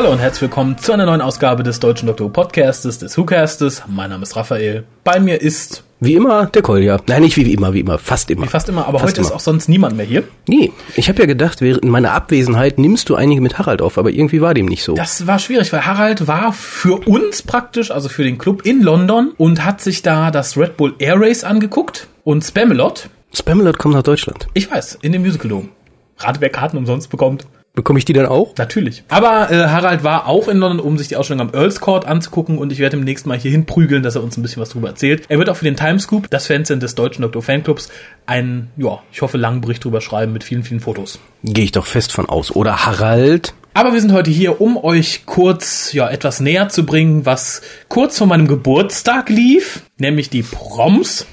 Hallo und herzlich willkommen zu einer neuen Ausgabe des Deutschen Doktor Who Podcastes, des WhoCastes. Mein Name ist Raphael. Bei mir ist Wie immer, der Kolja. Nein, nicht wie immer, wie immer, fast immer. wie fast immer, aber Fast heute ist immer. auch sonst niemand mehr hier. Nee, ich habe ja gedacht, während meiner Abwesenheit nimmst du einige mit Harald auf, aber irgendwie war dem nicht so. Das war schwierig, weil Harald war für uns praktisch, also für den Club in London und hat sich da das Red Bull Air Race angeguckt und Spamalot, Spamalot kommt nach Deutschland. ich weiß, in dem Musical Dome. Rate, wer Karten umsonst bekommt. Bekomme ich die dann auch? Natürlich. Aber äh, Harald war auch in London, um sich die Ausstellung am Earls Court anzugucken und ich werde ihm nächstes Mal hier hinprügeln, dass er uns ein bisschen was darüber erzählt. Er wird auch für den Timescoop, das Fancenter des deutschen Doktor Fanclubs, einen, ja, ich hoffe, langen Bericht drüber schreiben mit vielen, vielen Fotos. Gehe ich doch fest von aus. Oder Harald? Aber wir sind heute hier, um euch kurz, ja, etwas näher zu bringen, was kurz vor meinem Geburtstag lief, nämlich die Proms,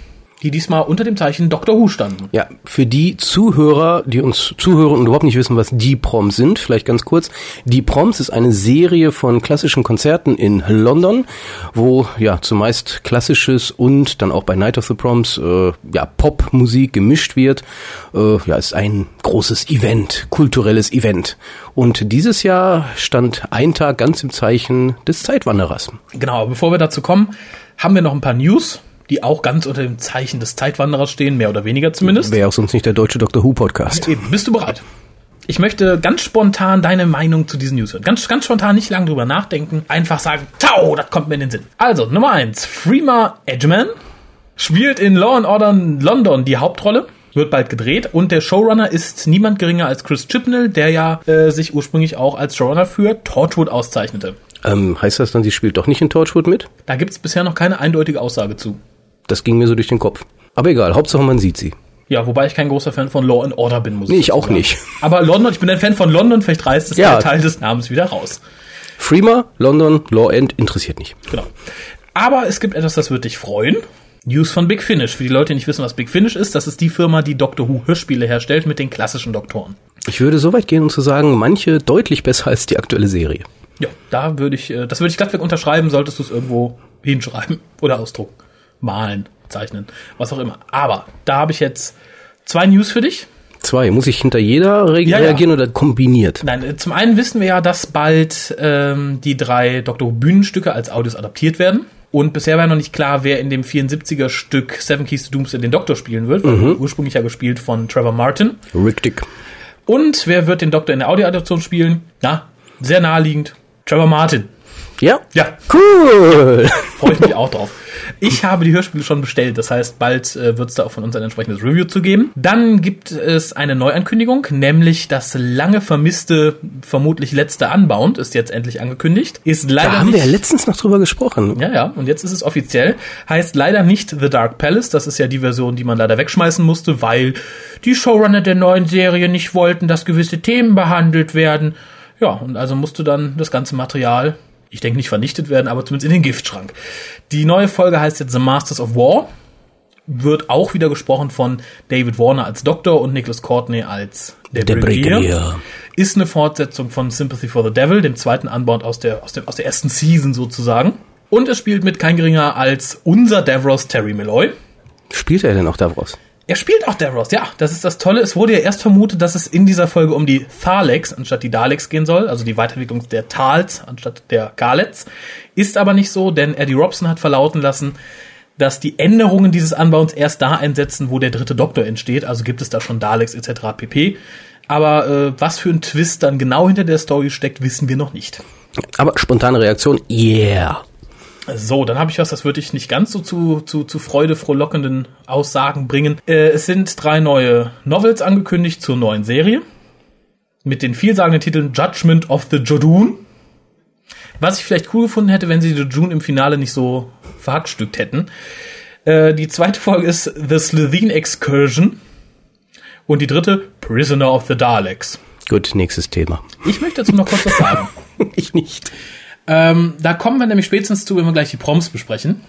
die diesmal unter dem Zeichen Doctor Who standen. Ja, für die Zuhörer, die uns zuhören und überhaupt nicht wissen, was die Proms sind, vielleicht ganz kurz. Die Proms ist eine Serie von klassischen Konzerten in London, wo ja zumeist klassisches und dann auch bei Night of the Proms äh, ja Popmusik gemischt wird. Äh, ja, ist ein großes Event, kulturelles Event. Und dieses Jahr stand ein Tag ganz im Zeichen des Zeitwanderers. Genau, bevor wir dazu kommen, haben wir noch ein paar News, die auch ganz unter dem Zeichen des Zeitwanderers stehen, mehr oder weniger zumindest. Wäre auch sonst nicht der deutsche Doctor Who Podcast. Eben, bist du bereit? Ich möchte ganz spontan deine Meinung zu diesen News hören. Ganz, ganz spontan, nicht lange drüber nachdenken. Einfach sagen, tau, das kommt mir in den Sinn. Also, Nummer eins, Freema Edgeman spielt in Law and Order London die Hauptrolle. Wird bald gedreht und der Showrunner ist niemand geringer als Chris Chibnall, der ja äh, sich ursprünglich auch als Showrunner für Torchwood auszeichnete. Ähm, heißt das dann, sie spielt doch nicht in Torchwood mit? Da gibt's bisher noch keine eindeutige Aussage zu. Das ging mir so durch den Kopf. Aber egal, Hauptsache man sieht sie. Ja, wobei ich kein großer Fan von Law and Order bin, muss Nee, ich auch sagen. nicht. Aber London, ich bin ein Fan von London, vielleicht reißt es Ja. der Teil des Namens wieder raus. Freema, London, Law End interessiert nicht. Genau. Aber es gibt etwas, das wird dich freuen. News von Big Finish. Für die Leute, die nicht wissen, was Big Finish ist, das ist die Firma, die Doctor Who Hörspiele herstellt mit den klassischen Doktoren. Ich würde so weit gehen, um zu sagen, manche deutlich besser als die aktuelle Serie. Ja, da würde ich, äh, das würde ich glattweg unterschreiben, solltest du es irgendwo hinschreiben oder ausdrucken, malen, zeichnen, was auch immer. Aber da habe ich jetzt zwei News für dich. Zwei, muss ich hinter jeder re Ja, ja. reagieren oder kombiniert? Nein, äh, zum einen wissen wir ja, dass bald ähm, die drei Who Bühnenstücke als Audios adaptiert werden. Und bisher war noch nicht klar, wer in dem 74er Stück Seven Keys to Doomsday den Doktor spielen wird, weil ursprünglich ja gespielt von Trevor Martin. Richtig. Und wer wird den Doktor in der Audioadaption spielen? Na, sehr naheliegend. Trevor Martin. Ja? Ja, Cool. freue ich mich auch drauf. Ich habe die Hörspiele schon bestellt, das heißt, bald äh, wird es da auch von uns ein entsprechendes Review zu geben. Dann gibt es eine Neuankündigung, nämlich das lange vermisste, vermutlich letzte Unbound ist jetzt endlich angekündigt. Ist leider Da haben wir nicht ja letztens noch drüber gesprochen. ja, ja, und jetzt ist es offiziell. Heißt leider nicht The Dark Palace. Das ist ja die Version, die man leider wegschmeißen musste, weil die Showrunner der neuen Serie nicht wollten, dass gewisse Themen behandelt werden. Ja, und also musste dann das ganze Material, ich denke nicht vernichtet werden, aber zumindest in den Giftschrank. Die neue Folge heißt jetzt The Masters of War. Wird auch wieder gesprochen von David Warner als Doktor und Nicholas Courtney als der, Der Brigadier. Ist eine Fortsetzung von Sympathy for the Devil, dem zweiten Unbound aus der, aus, dem, aus der ersten Season sozusagen. Und es spielt mit kein geringer als unser Davros Terry Malloy. Spielt er denn auch Davros? Er spielt auch Davros, ja. Das ist das Tolle. Es wurde ja erst vermutet, dass es in dieser Folge um die Thaleks anstatt die Daleks gehen soll, also die Weiterentwicklung der Tals anstatt der Galets. Ist aber nicht so, denn Eddie Robson hat verlauten lassen, dass die Änderungen dieses Anbaus erst da einsetzen, wo der dritte Doktor entsteht. Also gibt es da schon Daleks etc. pp. Aber äh, was für ein Twist dann genau hinter der Story steckt, wissen wir noch nicht. Aber spontane Reaktion, yeah. So, dann habe ich was, das würde ich nicht ganz so zu, zu, zu Freude frohlockenden Aussagen bringen. Äh, es sind drei neue Novels angekündigt zur neuen Serie. Mit den vielsagenden Titeln Judgment of the Jodun. Was ich vielleicht cool gefunden hätte, wenn sie die Jodun im Finale nicht so verhackstückt hätten. Äh, die zweite Folge ist The Slitheen Excursion. Und die dritte Prisoner of the Daleks. Gut, nächstes Thema. Ich möchte dazu noch kurz was sagen. Ich nicht. Ähm, da kommen wir nämlich spätestens zu, wenn wir gleich die Proms besprechen.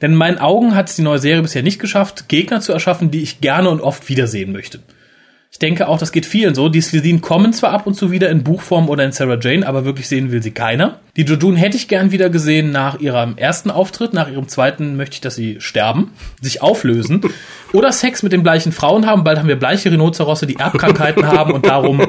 Denn in meinen Augen hat es die neue Serie bisher nicht geschafft, Gegner zu erschaffen, die ich gerne und oft wiedersehen möchte. Ich denke auch, das geht vielen so. Die Slitheen kommen zwar ab und zu wieder in Buchform oder in Sarah Jane, aber wirklich sehen will sie keiner. Die Jojun hätte ich gern wieder gesehen nach ihrem ersten Auftritt. Nach ihrem zweiten möchte ich, dass sie sterben, sich auflösen oder Sex mit den bleichen Frauen haben. Bald haben wir bleiche Rhinozerosse, die Erbkrankheiten haben und darum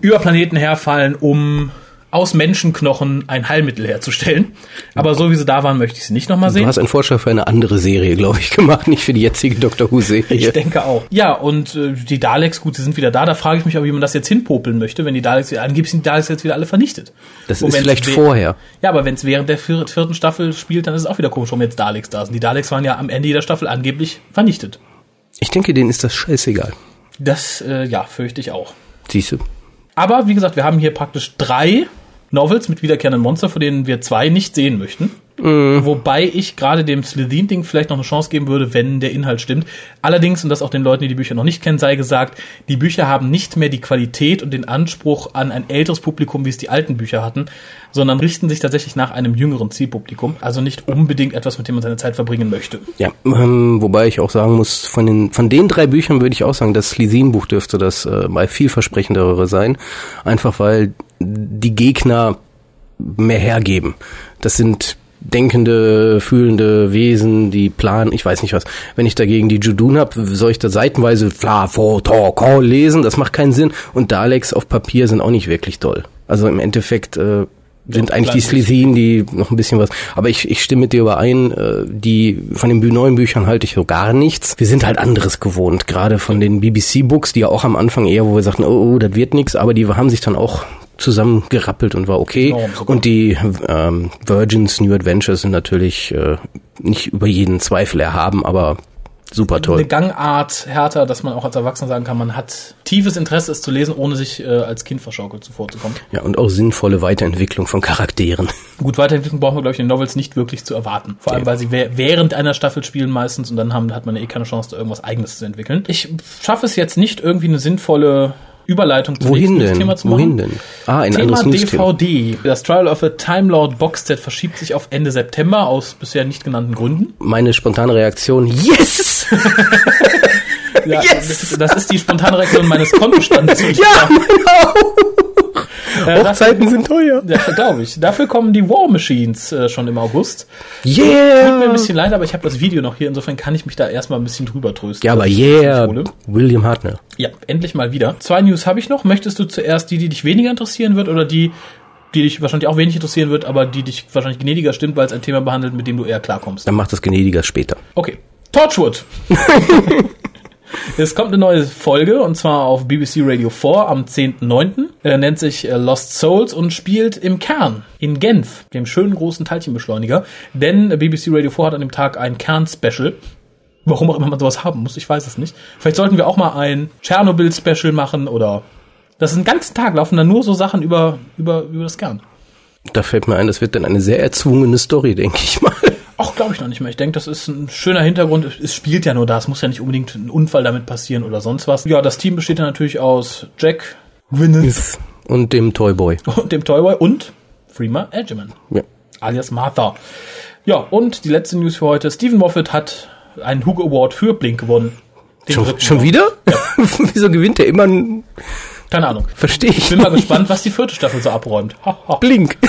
über Planeten herfallen, um aus Menschenknochen ein Heilmittel herzustellen. Aber so wie sie da waren, möchte ich sie nicht nochmal sehen. Du hast einen Vorschlag für eine andere Serie, glaube ich, gemacht, nicht für die jetzige Doctor Who-Serie. Ich denke auch. Ja, und äh, die Daleks, gut, sie sind wieder da. Da frage ich mich aber, wie man das jetzt hinpopeln möchte, wenn die Daleks, angeblich sind die Daleks jetzt wieder alle vernichtet. Das Und ist vielleicht vorher. Ja, aber wenn es während der vier- vierten Staffel spielt, dann ist es auch wieder komisch, warum jetzt Daleks da sind. Die Daleks waren ja am Ende jeder Staffel angeblich vernichtet. Ich denke, denen ist das scheißegal. Das, äh, ja, fürchte ich auch. Siehst du? Aber wie gesagt, wir haben hier praktisch drei Novels mit wiederkehrenden Monster, von denen wir zwei nicht sehen möchten. Wobei ich gerade dem Slitheen-Ding vielleicht noch eine Chance geben würde, wenn der Inhalt stimmt. Allerdings, und das auch den Leuten, die die Bücher noch nicht kennen, sei gesagt, die Bücher haben nicht mehr die Qualität und den Anspruch an ein älteres Publikum, wie es die alten Bücher hatten, sondern richten sich tatsächlich nach einem jüngeren Zielpublikum. Also nicht unbedingt etwas, mit dem man seine Zeit verbringen möchte. Ja, ähm, wobei ich auch sagen muss, von den von den drei Büchern würde ich auch sagen, das Slezin-Buch dürfte das äh, mal vielversprechendere sein. Einfach weil die Gegner mehr hergeben. Das sind denkende, fühlende Wesen, die planen, ich weiß nicht was. Wenn ich dagegen die Judun habe, soll ich da seitenweise Fla, Fo, To, Ko lesen? Das macht keinen Sinn. Und Daleks auf Papier sind auch nicht wirklich toll. Also im Endeffekt äh, sind Doch, eigentlich die. Slezin, die noch ein bisschen was. Aber ich, ich stimme mit dir überein, äh, die von den neuen Büchern halte ich so gar nichts. Wir sind halt anderes gewohnt, gerade von den BBC-Books, die ja auch am Anfang eher, wo wir sagten, oh, oh das wird nichts, aber die haben sich dann auch zusammengerappelt und war okay. Enorm sogar. und die ähm, Virgins New Adventures sind natürlich äh, nicht über jeden Zweifel erhaben, aber super Eine toll. Gangart härter, dass man auch als Erwachsener sagen kann, man hat tiefes Interesse, es zu lesen, ohne sich äh, als Kind verschaukelt zuvorzukommen. Ja, und auch sinnvolle Weiterentwicklung von Charakteren. Gut, Weiterentwicklung brauchen wir, glaube ich, in den Novels nicht wirklich zu erwarten. Vor allem, weil sie während einer Staffel spielen meistens und dann haben, hat man ja eh keine Chance, da irgendwas Eigenes zu entwickeln. Ich schaffe es jetzt nicht, irgendwie eine sinnvolle Überleitung zum Wohin nächsten denn? Thema zu machen. Wohin denn? Ah, ein Thema anderes. DVD. Das Trial of a Time Lord Boxset verschiebt sich auf Ende September aus bisher nicht genannten Gründen. Meine spontane Reaktion, yes! Ja, Yes! das, ist die spontane Reaktion meines Kontostandes. ja, Äh, Hochzeiten sind teuer. Ja, glaube ich. Dafür kommen die War Machines äh, schon im August. Tut mir ein Yeah! bisschen leid, aber ich habe das Video noch hier. Insofern kann ich mich da erstmal ein bisschen drüber trösten. Ja, aber yeah. William Hartnell. Ja, endlich mal wieder. Zwei News habe ich noch. Möchtest du zuerst die, die dich weniger interessieren wird oder die, die dich wahrscheinlich auch wenig interessieren wird, aber die dich wahrscheinlich gnädiger stimmt, weil es ein Thema behandelt, mit dem du eher klarkommst? Dann macht das gnädiger später. Okay. Torchwood. Es kommt eine neue Folge und zwar auf BBC Radio 4 am 10.9. Er nennt sich äh, Lost Souls und spielt im Kern in Genf, dem schönen großen Teilchenbeschleuniger. Denn BBC Radio 4 hat an dem Tag ein Kern-Special. Warum auch immer man sowas haben muss, ich weiß es nicht. Vielleicht sollten wir auch mal ein Tschernobyl-Special machen oder. Das ist einen ganzen Tag laufen dann nur so Sachen über, über, über das Kern. Da fällt mir ein, das wird dann eine sehr erzwungene Story, denke ich mal. Auch glaube ich noch nicht mehr. Ich denke, das ist ein schöner Hintergrund. Es spielt ja nur da. Es muss ja nicht unbedingt ein Unfall damit passieren oder sonst was. Ja, das Team besteht ja natürlich aus Jack, Gwyneth Und dem Toyboy. und dem Toyboy und Freema Edgeman, Ja. alias Martha. Ja, und die letzte News für heute. Stephen Moffat hat einen Hugo Award für Blink gewonnen. Schon, schon wieder? Wieso gewinnt der immer? ein- Keine Ahnung. Verstehe ich. Bin mal gespannt, was die vierte Staffel so abräumt. Ha, ha. Blink.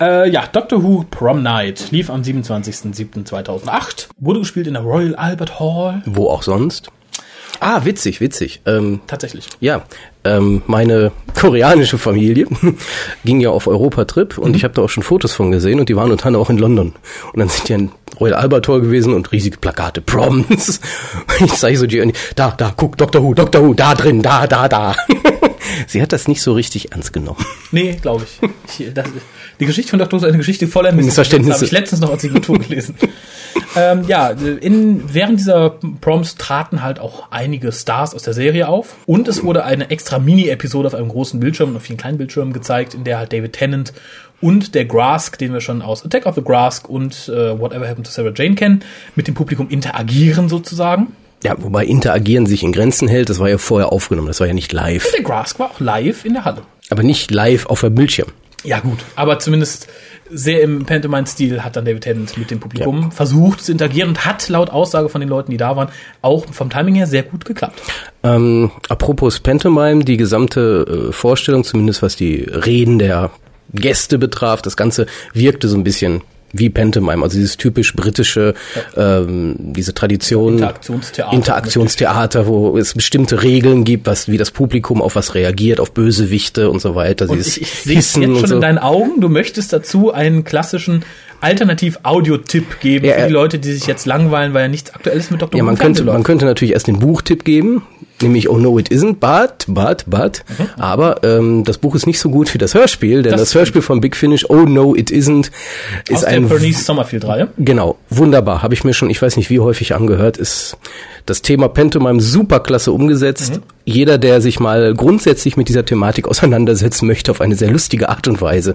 Äh, ja, Doctor Who Prom Night lief am 27.07.2008. Wurde gespielt in der Royal Albert Hall. Wo auch sonst? Ah, witzig, witzig. Ähm, Tatsächlich. ja, ähm, meine koreanische Familie ging ja auf Europatrip und ich habe da auch schon Fotos von gesehen und die waren unter anderem auch in London. Und dann sind die in Royal Albert Hall gewesen und riesige Plakate, Proms. Ich zeige so die, da, da, guck, Dr. Who, Dr. Who, da drin, da, da, da. Sie hat das nicht so richtig ernst genommen. Nee, glaube ich. ich das, die Geschichte von Dr. Who ist eine Geschichte voller Missverständnisse. Das habe ich letztens noch als Signatur gelesen. Ähm, ja, in, während dieser Proms traten halt auch einige Stars aus der Serie auf. Und es wurde eine extra Mini-Episode auf einem großen Bildschirm und auf vielen kleinen Bildschirmen gezeigt, in der halt David Tennant und der Grask, den wir schon aus Attack of the Grask und äh, Whatever Happened to Sarah Jane kennen, mit dem Publikum interagieren sozusagen. Ja, wobei Interagieren sich in Grenzen hält, das war ja vorher aufgenommen, das war ja nicht live. Der Grask war auch live in der Halle. Aber nicht live auf dem Bildschirm. Ja, gut. Aber zumindest sehr im Pantomime-Stil hat dann David Tennant mit dem Publikum versucht zu interagieren und hat laut Aussage von den Leuten, die da waren, auch vom Timing her sehr gut geklappt. Ähm, apropos Pantomime, die gesamte äh, Vorstellung, zumindest was die Reden der Gäste betraf, das Ganze wirkte so ein bisschen wie Pantomime, also dieses typisch britische, ähm, diese Tradition, Interaktionstheater. Interaktionstheater, wo es bestimmte Regeln gibt, was wie das Publikum auf was reagiert, auf Bösewichte und so weiter. Und ich, ich sehe es jetzt schon so. in deinen Augen, du möchtest dazu einen klassischen Alternativ-Audio-Tipp geben Ja, für ja. die Leute, die sich jetzt langweilen, weil ja nichts Aktuelles mit Dr. Ja, Who man Fernsehen könnte, man könnte natürlich erst den Buchtipp geben, nämlich Oh no it isn't, but, but, but. Aber ähm, das Buch ist nicht so gut wie das Hörspiel, denn Das das, Hörspiel von Big Finish, Oh no it isn't, ist Aus ein Bernice Sommerfield-Reihe. Genau, wunderbar. Habe ich mir schon, ich weiß nicht wie häufig angehört, ist das Thema Pantomime superklasse umgesetzt. Jeder, der sich mal grundsätzlich mit dieser Thematik auseinandersetzen möchte, auf eine sehr lustige Art und Weise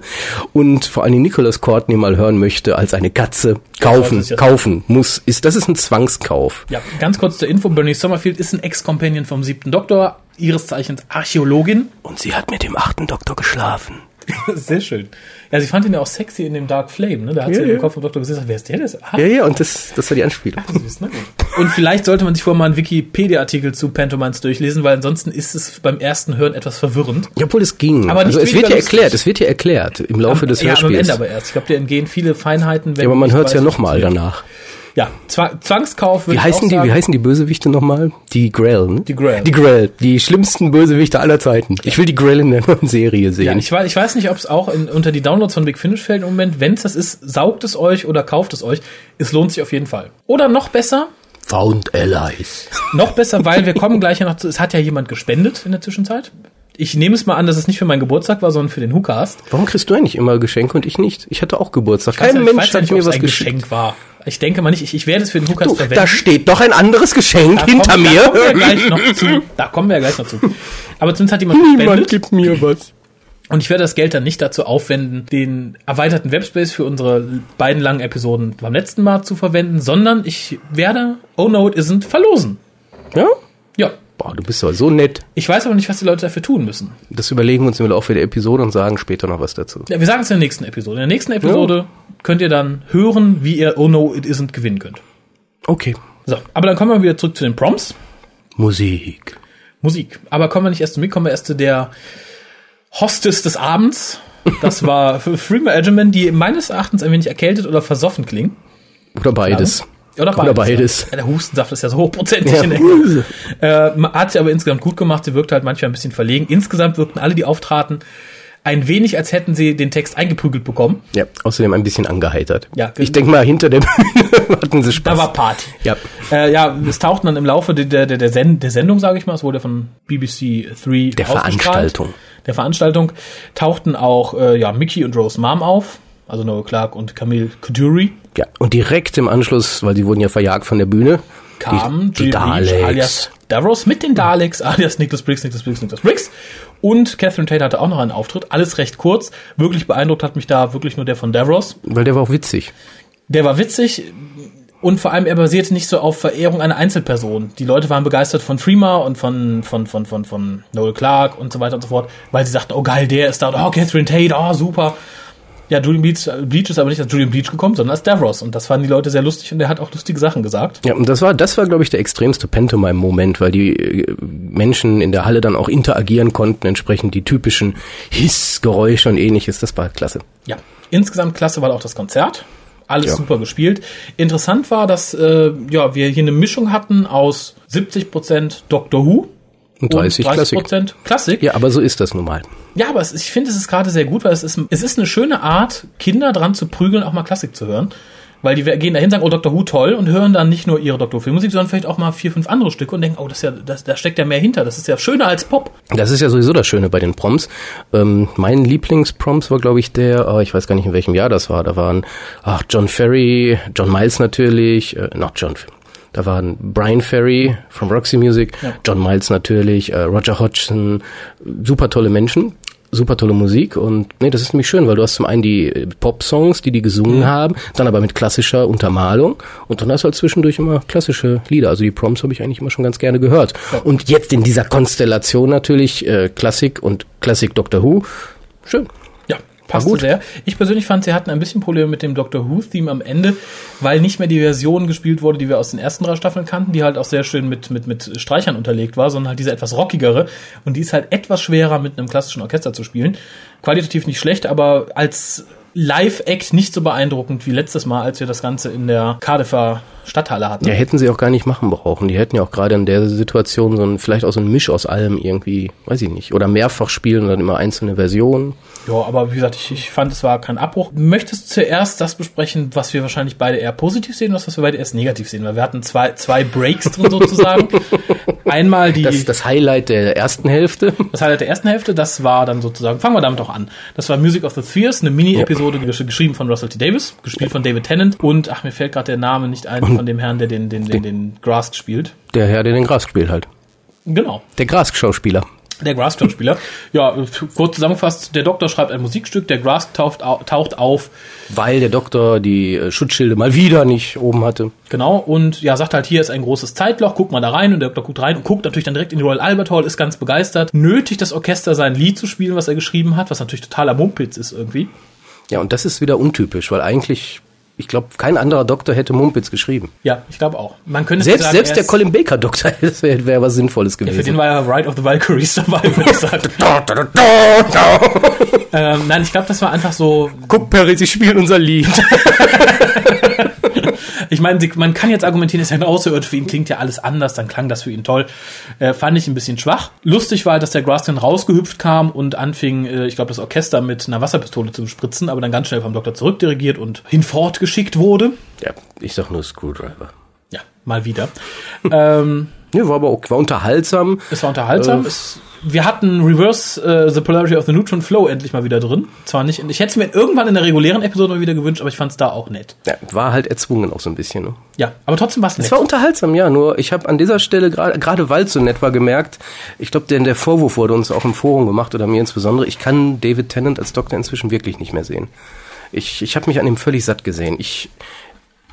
und vor allem Nicholas Courtney mal hören möchte als eine Katze, kaufen, ja- kaufen muss, ist, das ist ein Zwangskauf. Ja, ganz kurz zur Info, Bernice Sommerfield ist ein Ex-Companion vom siebten Doktor, ihres Zeichens Archäologin. Und sie hat mit dem achten Doktor geschlafen. Sehr schön. Ja, sie fand ihn ja auch sexy in dem Dark Flame, ne? Da hat Ja, sie ja. im Kopf vom Doktor gesehen, wer ist der? Ist, ah, Ja, ja, und das, das war die Anspielung. süß, ne? Und vielleicht sollte man sich vorher mal einen Wikipedia-Artikel zu Pantomimes durchlesen, weil ansonsten ist es beim ersten Hören etwas verwirrend. Ja, obwohl es ging. Aber also es wird ja erklärt, es wird ja erklärt im Laufe des ja, am Hörspiels. Ende aber erst. Ich glaube, dir entgehen viele Feinheiten. Wenn ja, aber man hört es ja nochmal danach. Ja, Zwang, Zwangskauf würde Wie ich heißen die, wie heißen die Bösewichte nochmal? Die Grell, ne? Die Grell. Die Grell. Die schlimmsten Bösewichte aller Zeiten. Ich will die Grell in der neuen Serie Ja, sehen. ich, weiß, ich weiß nicht, ob es auch in, unter die Downloads von Big Finish fällt im Moment. Wenn es das ist, saugt es euch oder kauft es euch. Es lohnt sich auf jeden Fall. Oder noch besser, Found Allies. noch besser, weil wir kommen gleich ja noch zu, es hat ja jemand gespendet in der Zwischenzeit. Ich nehme es mal an, dass es nicht für meinen Geburtstag war, sondern für den WhoCast. Warum kriegst du eigentlich immer Geschenke und ich nicht? Ich hatte auch Geburtstag. Ich weiß Kein ja- Mensch ja hat nicht, mir ob's was ein geschenkt. Geschenk war. Ich denke mal nicht, ich, ich werde es für den WhoCast Du, verwenden. da steht doch ein anderes Geschenk Da hinter kommen, mir. Da kommen wir gleich noch zu. Da kommen wir ja gleich noch zu. Aber zumindest hat jemand Niemand gespendet. gibt mir was. Und ich werde das Geld dann nicht dazu aufwenden, den erweiterten Webspace für unsere beiden langen Episoden beim letzten Mal zu verwenden, sondern ich werde Oh No It Isn't verlosen. Ja? Ja. Boah, du bist aber so nett. Ich weiß aber nicht, was die Leute dafür tun müssen. Das überlegen wir uns im Laufe der Episode und sagen später noch was dazu. Ja, wir sagen es in der nächsten Episode. In der nächsten Episode könnt ihr dann hören, wie ihr Oh No It Isn't gewinnen könnt. Okay. So, aber dann kommen wir wieder zurück zu den Prompts. Musik. Musik. Aber kommen wir nicht erst zu mir, kommen wir erst zu der Hostess des Abends. Das war Freema Edgerman, die meines Erachtens ein wenig erkältet oder versoffen klingt. Oder beides. Oder beides. Oder beides. Ja, der Hustensaft ist ja so hochprozentig Ja. in der Ecke. Äh, hat sie aber insgesamt gut gemacht. Sie wirkte halt manchmal ein bisschen verlegen. Insgesamt wirkten alle, die auftraten, ein wenig, als hätten sie den Text eingeprügelt bekommen. Ja, außerdem ein bisschen angeheitert. Ja, ich denke mal, hinter der Bühne hatten sie Spaß. Da war Party. ja. Äh, ja, es tauchten dann im Laufe der, der, der, Send der Sendung, sage ich mal, es wurde von BBC 3 Der. Veranstaltung. Der Veranstaltung tauchten auch äh, ja, Mickey und Rose Mom auf, also Noel Clark und Camille Kuduri. ja. Und direkt im Anschluss, weil sie wurden ja verjagt von der Bühne, Kam die, die Julian Leach Daleks. alias Davros mit den Daleks alias Nicholas Briggs, Nicholas Briggs, Nicholas Briggs. Und Catherine Tate hatte auch noch einen Auftritt. Alles recht kurz. Wirklich beeindruckt hat mich da wirklich nur der von Davros. weil der war auch witzig. Der war witzig und vor allem er basierte nicht so auf Verehrung einer Einzelperson. Die Leute waren begeistert von Freema und von von von von von Noel Clark und so weiter und so fort, weil sie sagten, oh geil, der ist da, oh Catherine Tate, oh super. Ja, Julian Bleach, Bleach ist aber nicht als Julian Bleach gekommen, sondern als Davros und das fanden die Leute sehr lustig und er hat auch lustige Sachen gesagt. Ja, und das war, das war, glaube ich, der extremste Pantomime-Moment, weil die äh, Menschen in der Halle dann auch interagieren konnten, entsprechend die typischen Hissgeräusche und ähnliches. Das war klasse. Ja, insgesamt klasse war auch das Konzert. Alles Ja. super gespielt. Interessant war, dass äh, ja, wir hier eine Mischung hatten aus 70% Doctor Who Und 30 Klassik. Klassik. Klassik. Ja, aber so ist das nun mal. Ja, aber es, ich finde, es ist gerade sehr gut, weil es ist, es ist eine schöne Art, Kinder dran zu prügeln, auch mal Klassik zu hören. Weil die gehen dahin, sagen, oh, Dr. Who toll und hören dann nicht nur ihre Dr. Who-Filmmusik, sondern vielleicht auch mal vier, fünf andere Stücke und denken, oh, das ist ja, das, da steckt ja mehr hinter, das ist ja schöner als Pop. Das ist ja sowieso das Schöne bei den Proms. Ähm, mein Lieblingsproms war, glaube ich, der, oh, ich weiß gar nicht, in welchem Jahr das war. Da waren, ach, John Ferry, John Miles natürlich, äh, noch John, da waren Brian Ferry from Roxy Music, Ja. John Miles natürlich, äh, Roger Hodgson, super tolle Menschen. Super tolle Musik und nee, das ist nämlich schön, weil du hast zum einen die äh, Pop-Songs, die die gesungen haben, dann aber mit klassischer Untermalung und dann hast du halt zwischendurch immer klassische Lieder. Also die Proms habe ich eigentlich immer schon ganz gerne gehört. Und jetzt in dieser Konstellation natürlich äh, Klassik und Klassik Doctor Who. Schön. Passt gut. sehr. Ich persönlich fand, sie hatten ein bisschen Probleme mit dem Doctor Who-Theme am Ende, weil nicht mehr die Version gespielt wurde, die wir aus den ersten drei Staffeln kannten, die halt auch sehr schön mit, mit, mit Streichern unterlegt war, sondern halt diese etwas rockigere. Und die ist halt etwas schwerer mit einem klassischen Orchester zu spielen. Qualitativ nicht schlecht, aber als Live-Act nicht so beeindruckend wie letztes Mal, als wir das Ganze in der Cardiffer Stadthalle hatten. Ja, hätten sie auch gar nicht machen brauchen. Die hätten ja auch gerade in der Situation so ein, vielleicht auch so ein Misch aus allem irgendwie, weiß ich nicht, oder mehrfach spielen und dann immer einzelne Versionen. Ja, aber wie gesagt, ich, ich fand, es war kein Abbruch. Möchtest du zuerst das besprechen, was wir wahrscheinlich beide eher positiv sehen, was wir beide erst negativ sehen? Weil wir hatten zwei, zwei Breaks drin sozusagen. Einmal die. Das, das Highlight der ersten Hälfte. Das Highlight der ersten Hälfte, das war dann sozusagen, fangen wir damit auch an. Das war Music of the Spheres, eine Mini-Episode ja. geschrieben von Russell T. Davis, gespielt von David Tennant und, ach, mir fällt gerade der Name nicht ein, von dem Herrn, der den, den, den, den Grask spielt. Der Herr, der den Grask spielt halt. Genau. Der Grask-Schauspieler. Der Grask-Schauspieler. ja, kurz zusammengefasst, der Doktor schreibt ein Musikstück, der Grask taucht, taucht auf. Weil der Doktor die äh, Schutzschilde mal wieder nicht oben hatte. Genau, und ja, sagt halt, hier ist ein großes Zeitloch, guck mal da rein und der Doktor guckt rein und guckt natürlich dann direkt in die Royal Albert Hall, ist ganz begeistert, nötigt das Orchester sein Lied zu spielen, was er geschrieben hat, was natürlich totaler Mumpitz ist irgendwie. Ja, und das ist wieder untypisch, weil eigentlich ich glaube, kein anderer Doktor hätte Mumpitz geschrieben. Ja, ich glaube auch. Man könnte selbst sagen, selbst der Colin Baker Doktor wäre wär was Sinnvolles gewesen. Ja, für den war ja Ride of the Valkyries dabei, würde ich sagen. ähm, nein, ich glaube, das war einfach so. Guck, Perry, sie spielen unser Lied. Ich meine, man kann jetzt argumentieren, ist ja ein Außerirdischer, für ihn klingt ja alles anders, dann klang das für ihn toll. Äh, fand ich ein bisschen schwach. Lustig war, dass der Grassland rausgehüpft kam und anfing, äh, ich glaube, das Orchester mit einer Wasserpistole zu bespritzen, aber dann ganz schnell vom Doktor zurückdirigiert und hinfortgeschickt wurde. Ja, ich sag nur Screwdriver. Mal wieder. ähm, ja, war aber auch, war unterhaltsam. Es war unterhaltsam. Äh, es wir hatten Reverse uh, the Polarity of the Neutron Flow endlich mal wieder drin. Zwar nicht, ich hätte es mir irgendwann in der regulären Episode mal wieder gewünscht, aber ich fand es da auch nett. Ja, war halt erzwungen auch so ein bisschen. Ne? Ja, aber trotzdem war es nett. Es war unterhaltsam, ja. Nur ich habe an dieser Stelle gerade, gerade weil es so nett war, gemerkt, ich glaube, der, der Vorwurf wurde uns auch im Forum gemacht oder mir insbesondere. Ich kann David Tennant als Doktor inzwischen wirklich nicht mehr sehen. Ich, ich habe mich an ihm völlig satt gesehen. Ich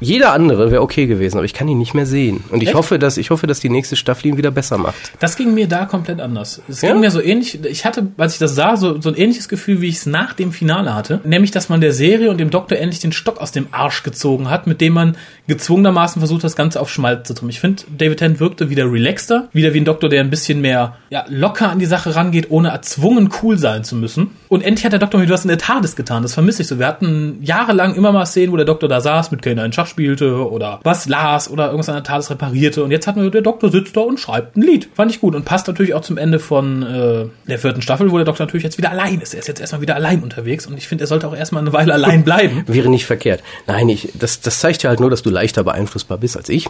jeder andere wäre okay gewesen, aber ich kann ihn nicht mehr sehen. Und ich Echt? hoffe, dass ich hoffe, dass die nächste Staffel ihn wieder besser macht. Das ging mir da komplett anders. Es ja? ging mir so ähnlich. Ich hatte, als ich das sah, so, so ein ähnliches Gefühl, wie ich es nach dem Finale hatte, nämlich, dass man der Serie und dem Doktor endlich den Stock aus dem Arsch gezogen hat, mit dem man gezwungenermaßen versucht, das Ganze auf Schmalz zu tun. Ich finde, David Tennant wirkte wieder relaxter, wieder wie ein Doktor, der ein bisschen mehr ja, locker an die Sache rangeht, ohne erzwungen cool sein zu müssen. Und endlich hat der Doktor wieder was in der TARDIS getan. Das vermisse ich so. Wir hatten jahrelang immer mal Szenen, wo der Doktor da saß, mit Kane einen Schach spielte oder was las oder irgendwas an der TARDIS reparierte. Und jetzt hatten wir, der Doktor sitzt da und schreibt ein Lied. Fand ich gut und passt natürlich auch zum Ende von äh, der vierten Staffel, wo der Doktor natürlich jetzt wieder allein ist. Er ist jetzt erstmal wieder allein unterwegs und ich finde, er sollte auch erstmal eine Weile allein bleiben. Wäre nicht verkehrt. Nein, ich, das, das zeigt ja halt nur, dass du leichter beeinflussbar bist als ich.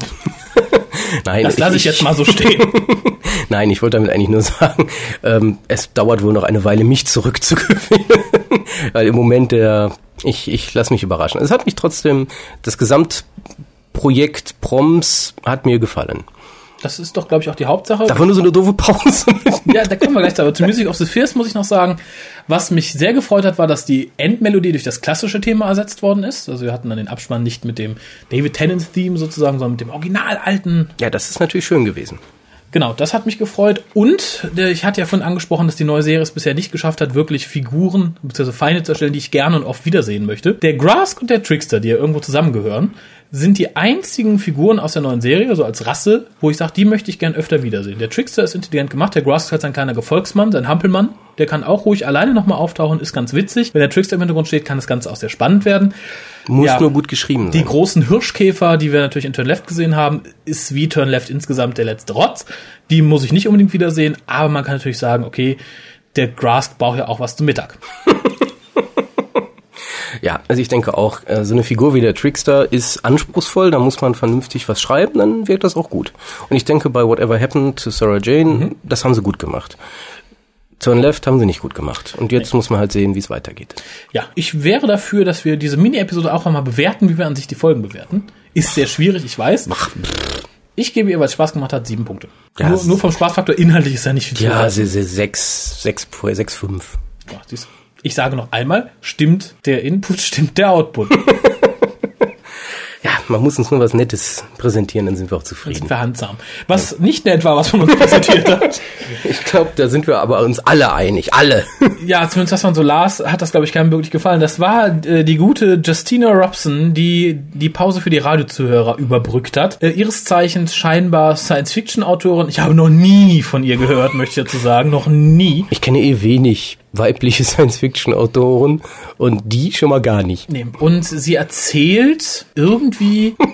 Nein, das lasse ich, ich, jetzt mal so stehen. Nein, ich wollte damit eigentlich nur sagen, ähm, es dauert wohl noch eine Weile, mich zurückzugewinnen. Weil im Moment der, ich, ich lasse mich überraschen. Es hat mich trotzdem, das Gesamtprojekt Proms hat mir gefallen. Das ist doch, glaube ich, auch die Hauptsache. Da war nur so eine doofe Pause. ja, da kommen wir gleich zu. Aber zu Music of the Spheres muss ich noch sagen, was mich sehr gefreut hat, war, dass die Endmelodie durch das klassische Thema ersetzt worden ist. Also wir hatten dann den Abspann nicht mit dem David Tennant Theme sozusagen, sondern mit dem original alten. Ja, das ist natürlich schön gewesen. Genau, das hat mich gefreut. Und ich hatte ja vorhin angesprochen, dass die neue Serie es bisher nicht geschafft hat, wirklich Figuren bzw. Feinde zu erstellen, die ich gerne und oft wiedersehen möchte. Der Grask und der Trickster, die ja irgendwo zusammengehören, sind die einzigen Figuren aus der neuen Serie, so als Rasse, wo ich sage, die möchte ich gern öfter wiedersehen. Der Trickster ist intelligent gemacht, der Grask ist halt sein kleiner Gefolgsmann, sein Hampelmann. Der kann auch ruhig alleine nochmal auftauchen, ist ganz witzig. Wenn der Trickster im Hintergrund steht, kann das Ganze auch sehr spannend werden. Muss ja, nur gut geschrieben sein. Die großen Hirschkäfer, die wir natürlich in Turn Left gesehen haben, ist wie Turn Left insgesamt der letzte Rotz. Die muss ich nicht unbedingt wiedersehen, aber man kann natürlich sagen, okay, der Grask braucht ja auch was zum Mittag. ja, also ich denke auch, äh, so eine Figur wie der Trickster ist anspruchsvoll, da muss man vernünftig was schreiben, dann wirkt das auch gut. Und ich denke, bei Whatever Happened to Sarah Jane, mhm. das haben sie gut gemacht. Turn Left haben sie nicht gut gemacht. Und jetzt nee. muss man halt sehen, wie es weitergeht. Ja, ich wäre dafür, dass wir diese Mini-Episode auch einmal bewerten, wie wir an sich die Folgen bewerten. Ist sehr schwierig, ich weiß. Ach. Ich gebe ihr, weil es Spaß gemacht hat, sieben Punkte. Ja, nur, nur, vom Spaßfaktor inhaltlich ist ja nicht viel Ja, sie, sechs, sechs, sechs, fünf. Ja, ich sage noch einmal, stimmt der Input, stimmt der Output. man muss uns nur was Nettes präsentieren, dann sind wir auch zufrieden. Dann sind wir handsam. Was ja. nicht nett war, was man uns präsentiert hat. Ich glaube, da sind wir aber uns alle einig. Alle. Ja, zumindest was man so las, hat das, glaube ich, keinem wirklich gefallen. Das war äh, die gute Justina Robson, die die Pause für die Radiozuhörer überbrückt hat. Äh, ihres Zeichens scheinbar Science-Fiction-Autorin. Ich habe noch nie von ihr gehört, möchte ich dazu sagen. Noch nie. Ich kenne eh wenig weibliche Science-Fiction-Autoren und die schon mal gar nicht. Nee. Und sie erzählt irgendwie.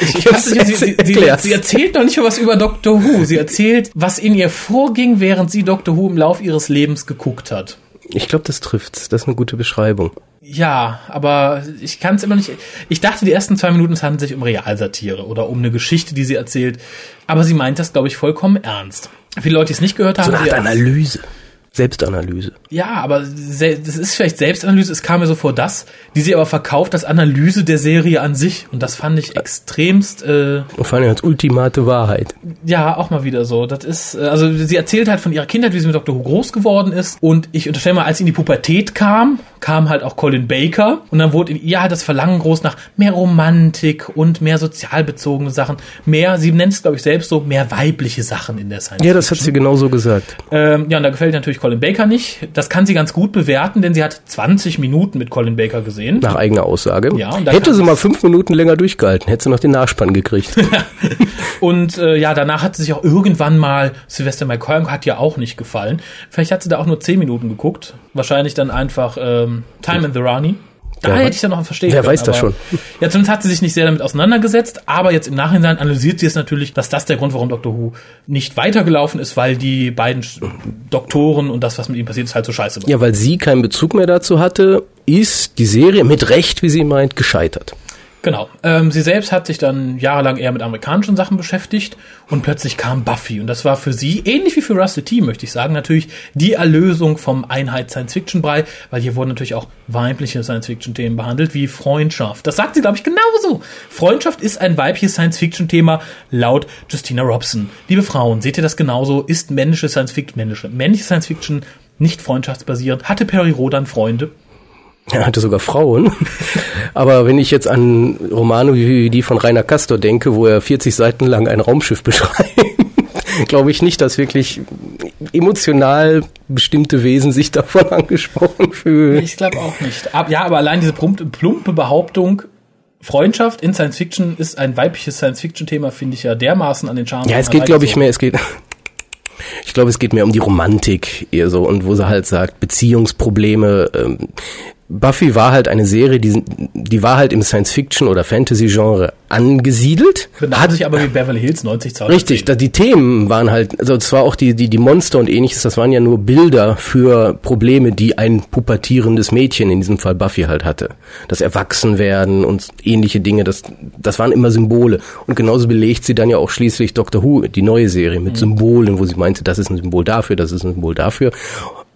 Ich, ich nicht, sie, sie, sie, sie erzählt noch nicht mal was über Doctor Who. Sie erzählt, was in ihr vorging, während sie Doctor Who im Lauf ihres Lebens geguckt hat. Ich glaube, das trifft's. Das ist eine gute Beschreibung. Ja, aber ich kann es immer nicht. Ich dachte, die ersten zwei Minuten es handelt sich um Realsatire oder um eine Geschichte, die sie erzählt. Aber sie meint das, glaube ich, vollkommen ernst. Viele Leute, die es nicht gehört haben. So eine Art Analyse. Selbstanalyse. Ja, aber das ist vielleicht Selbstanalyse. Es kam mir so vor, das, die sie aber verkauft als Analyse der Serie an sich. Und das fand ich extremst, äh, Und vor allem als ultimate Wahrheit. ja, auch mal wieder so. Das ist, äh, also sie erzählt halt von ihrer Kindheit, wie sie mit Dr. Who groß geworden ist. Und ich unterstelle mal, als sie in die Pubertät kam, kam halt auch Colin Baker. Und dann wurde in ihr halt das Verlangen groß nach mehr Romantik und mehr sozialbezogene Sachen. Mehr, sie nennt es, glaube ich, selbst so, mehr weibliche Sachen in der Science Ja, das hat sie genauso gesagt. ähm, ja, und da gefällt natürlich Colin Baker nicht. Das kann sie ganz gut bewerten, denn sie hat 20 Minuten mit Colin Baker gesehen. Nach eigener Aussage. Ja, hätte sie mal fünf Minuten länger durchgehalten, hätte sie noch den Nachspann gekriegt. Und äh, ja, danach hat sie sich auch irgendwann mal, Sylvester McCoy hat ja auch nicht gefallen. Vielleicht hat sie da auch nur 10 Minuten geguckt. Wahrscheinlich dann einfach ähm, Time in the Rani. Da hätte ich dann noch verstehen wer können, weiß das schon. Ja, zumindest hat sie sich nicht sehr damit auseinandergesetzt, aber jetzt im Nachhinein analysiert sie es natürlich, dass das der Grund, warum Doctor Who nicht weitergelaufen ist, weil die beiden Doktoren und das, was mit ihnen passiert ist, halt so scheiße war. ja, weil sie keinen Bezug mehr dazu hatte, ist die Serie mit Recht, wie sie meint, gescheitert. Genau. Ähm, sie selbst hat sich dann jahrelang eher mit amerikanischen Sachen beschäftigt und plötzlich kam Buffy. Und das war für sie, ähnlich wie für Rusty T, möchte ich sagen, natürlich die Erlösung vom Einheit-Science-Fiction-Brei, weil hier wurden natürlich auch weibliche Science-Fiction-Themen behandelt, wie Freundschaft. Das sagt sie, glaube ich, genauso. Freundschaft ist ein weibliches Science-Fiction-Thema laut Justina Robson. Liebe Frauen, seht ihr das genauso? Ist männliche Science-Fiction, männliche, männliche Science-Fiction nicht freundschaftsbasierend? Hatte Perry Rodan Freunde? Er hatte sogar Frauen. Aber wenn ich jetzt an Romane wie die von Rainer Castor denke, wo er 40 Seiten lang ein Raumschiff beschreibt, glaube ich nicht, dass wirklich emotional bestimmte Wesen sich davon angesprochen fühlen. Ich glaube auch nicht. Ab, ja, aber allein diese plumpe, Behauptung, Freundschaft in Science Fiction ist ein weibliches Science Fiction Thema, finde ich ja dermaßen an den Charme. Ja, es geht, glaube ich, mehr, es geht, ich glaube, es geht mehr um die Romantik eher so und wo sie halt sagt, Beziehungsprobleme. Ähm, Buffy war halt eine Serie, die, die war halt im Science-Fiction oder Fantasy-Genre angesiedelt. Benahm sich aber wie Beverly Hills 90 Zahlen. Richtig, da die Themen waren halt, also zwar auch die, die, die Monster und ähnliches, das waren ja nur Bilder für Probleme, die ein pubertierendes Mädchen, in diesem Fall Buffy halt hatte. Das Erwachsenwerden und ähnliche Dinge, das, das waren immer Symbole. Und genauso belegt sie dann ja auch schließlich Doctor Who, die neue Serie, mit Symbolen, wo sie meinte, das ist ein Symbol dafür, das ist ein Symbol dafür.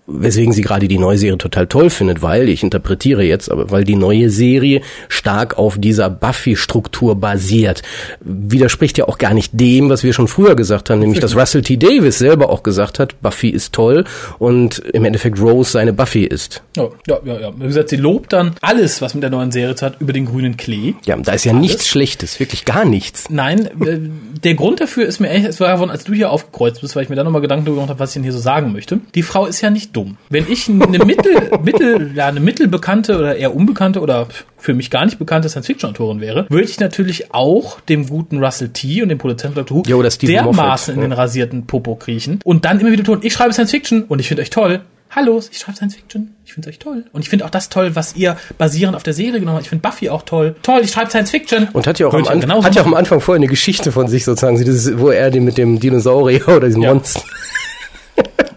Weswegen sie gerade die neue Serie total toll findet, weil, ich interpretiere jetzt, aber weil die neue Serie stark auf dieser Buffy-Struktur basiert. Widerspricht ja auch gar nicht dem, was wir schon früher gesagt haben, nämlich dass Russell T. Davis selber auch gesagt hat, Buffy ist toll und im Endeffekt Rose seine Buffy ist. Ja, ja, ja, ja. Wie gesagt, sie lobt dann alles, was mit der neuen Serie zu hat, über den grünen Klee. Ja, da ist ja nichts Schlechtes, wirklich gar nichts. Nein, äh, der Grund dafür ist mir echt, es war davon, als du hier aufgekreuzt bist, weil ich mir da nochmal Gedanken darüber gemacht habe, was ich denn hier so sagen möchte. Die Frau ist ja nicht dumm. Wenn ich eine mittel, mittel, ja, eine mittelbekannte oder eher unbekannte oder für mich gar nicht bekannte Science-Fiction-Autorin wäre, würde ich natürlich auch dem guten Russell T. und dem Produzenten Dr. Who dermaßen Moffat, in den rasierten Popo kriechen und dann immer wieder tun, ich schreibe Science-Fiction und ich finde euch toll. Hallo, ich schreibe Science-Fiction. Ich finde euch toll. Und ich finde auch das toll, was ihr basierend auf der Serie genommen habt. Ich finde Buffy auch toll. Toll, ich schreibe Science-Fiction. Und hat ja auch, am, Würde ich An hat ja auch am. Anfang vorher eine Geschichte von sich sozusagen, wo er den mit dem Dinosaurier oder diesem Ja. Monster.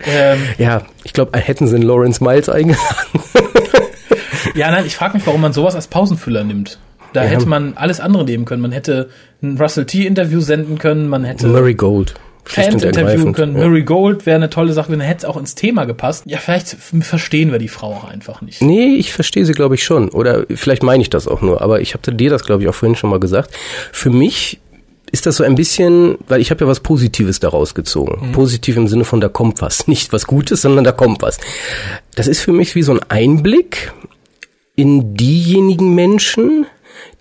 Ähm, Ja, ich glaube, hätten sie einen Lawrence Miles eingeladen. Ja, nein, ich frage mich, warum man sowas als Pausenfüller nimmt. Da Ja. hätte man alles andere nehmen können. Man hätte ein Russell T-Interview senden können, man hätte Murray Gold. Fans interviewen können. Ja. Murray Gold wäre eine tolle Sache, dann hätte es auch ins Thema gepasst. Ja, vielleicht verstehen wir die Frau auch einfach nicht. Nee, ich verstehe sie, glaube ich, schon. Oder vielleicht meine ich das auch nur. Aber ich habe dir das, glaube ich, auch vorhin schon mal gesagt. Für mich ist das so ein bisschen, weil ich habe ja was Positives daraus gezogen. Positiv im Sinne von, da kommt was. Nicht was Gutes, sondern da kommt was. Das ist für mich wie so ein Einblick in diejenigen Menschen,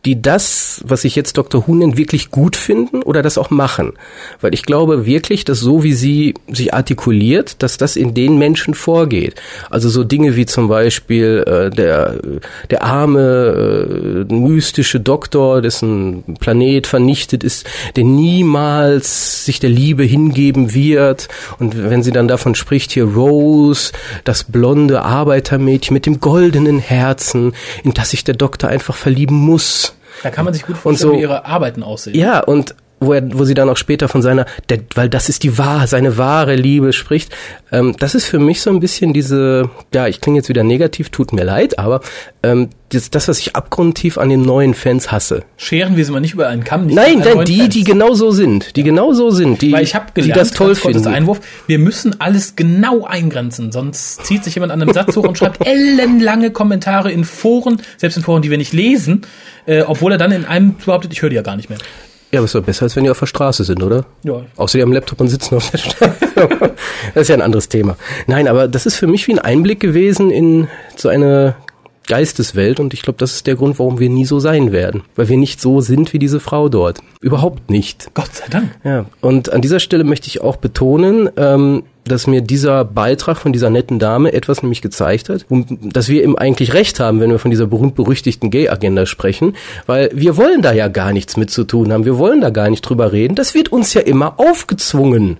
die das, was sich jetzt Dr. Who nennt, wirklich gut finden oder das auch machen. Weil ich glaube wirklich, dass so wie sie sich artikuliert, dass das in den Menschen vorgeht. Also so Dinge wie zum Beispiel äh, der, der arme, äh, mystische Doktor, dessen Planet vernichtet ist, der niemals sich der Liebe hingeben wird. Und wenn sie dann davon spricht, hier Rose, das blonde Arbeitermädchen mit dem goldenen Herzen, in das sich der Doktor einfach verlieben muss. Da kann man sich gut vorstellen, so, wie ihre Arbeiten aussehen. Ja, und wo, er, wo sie dann auch später von seiner, der, weil das ist die wahre, seine wahre Liebe spricht. Ähm, das ist für mich so ein bisschen diese, ja, ich klinge jetzt wieder negativ, tut mir leid, aber ähm, das, das, was ich abgrundtief an den neuen Fans hasse. Scheren wir sie mal nicht über einen Kamm. Nicht nein, nein, die, Fans. die genau so sind, die ja. genau so sind, die, Weil ich hab gelernt, die das toll finden. Einwurf, wir müssen alles genau eingrenzen, sonst zieht sich jemand an einem Satz hoch und schreibt ellenlange Kommentare in Foren, selbst in Foren, die wir nicht lesen, äh, obwohl er dann in einem behauptet, ich höre die ja gar nicht mehr. Ja, aber ist doch besser, als wenn die auf der Straße sind, oder? Ja. Außer die am Laptop und sitzen auf der Straße. das ist ja ein anderes Thema. Nein, aber das ist für mich wie ein Einblick gewesen in so eine Geisteswelt und ich glaube, das ist der Grund, warum wir nie so sein werden. Weil wir nicht so sind wie diese Frau dort. Überhaupt nicht. Gott sei Dank. Ja, und an dieser Stelle möchte ich auch betonen, ähm, dass mir dieser Beitrag von dieser netten Dame etwas nämlich gezeigt hat, dass wir eben eigentlich recht haben, wenn wir von dieser berühmt-berüchtigten Gay-Agenda sprechen, weil wir wollen da ja gar nichts mit zu tun haben, wir wollen da gar nicht drüber reden, das wird uns ja immer aufgezwungen.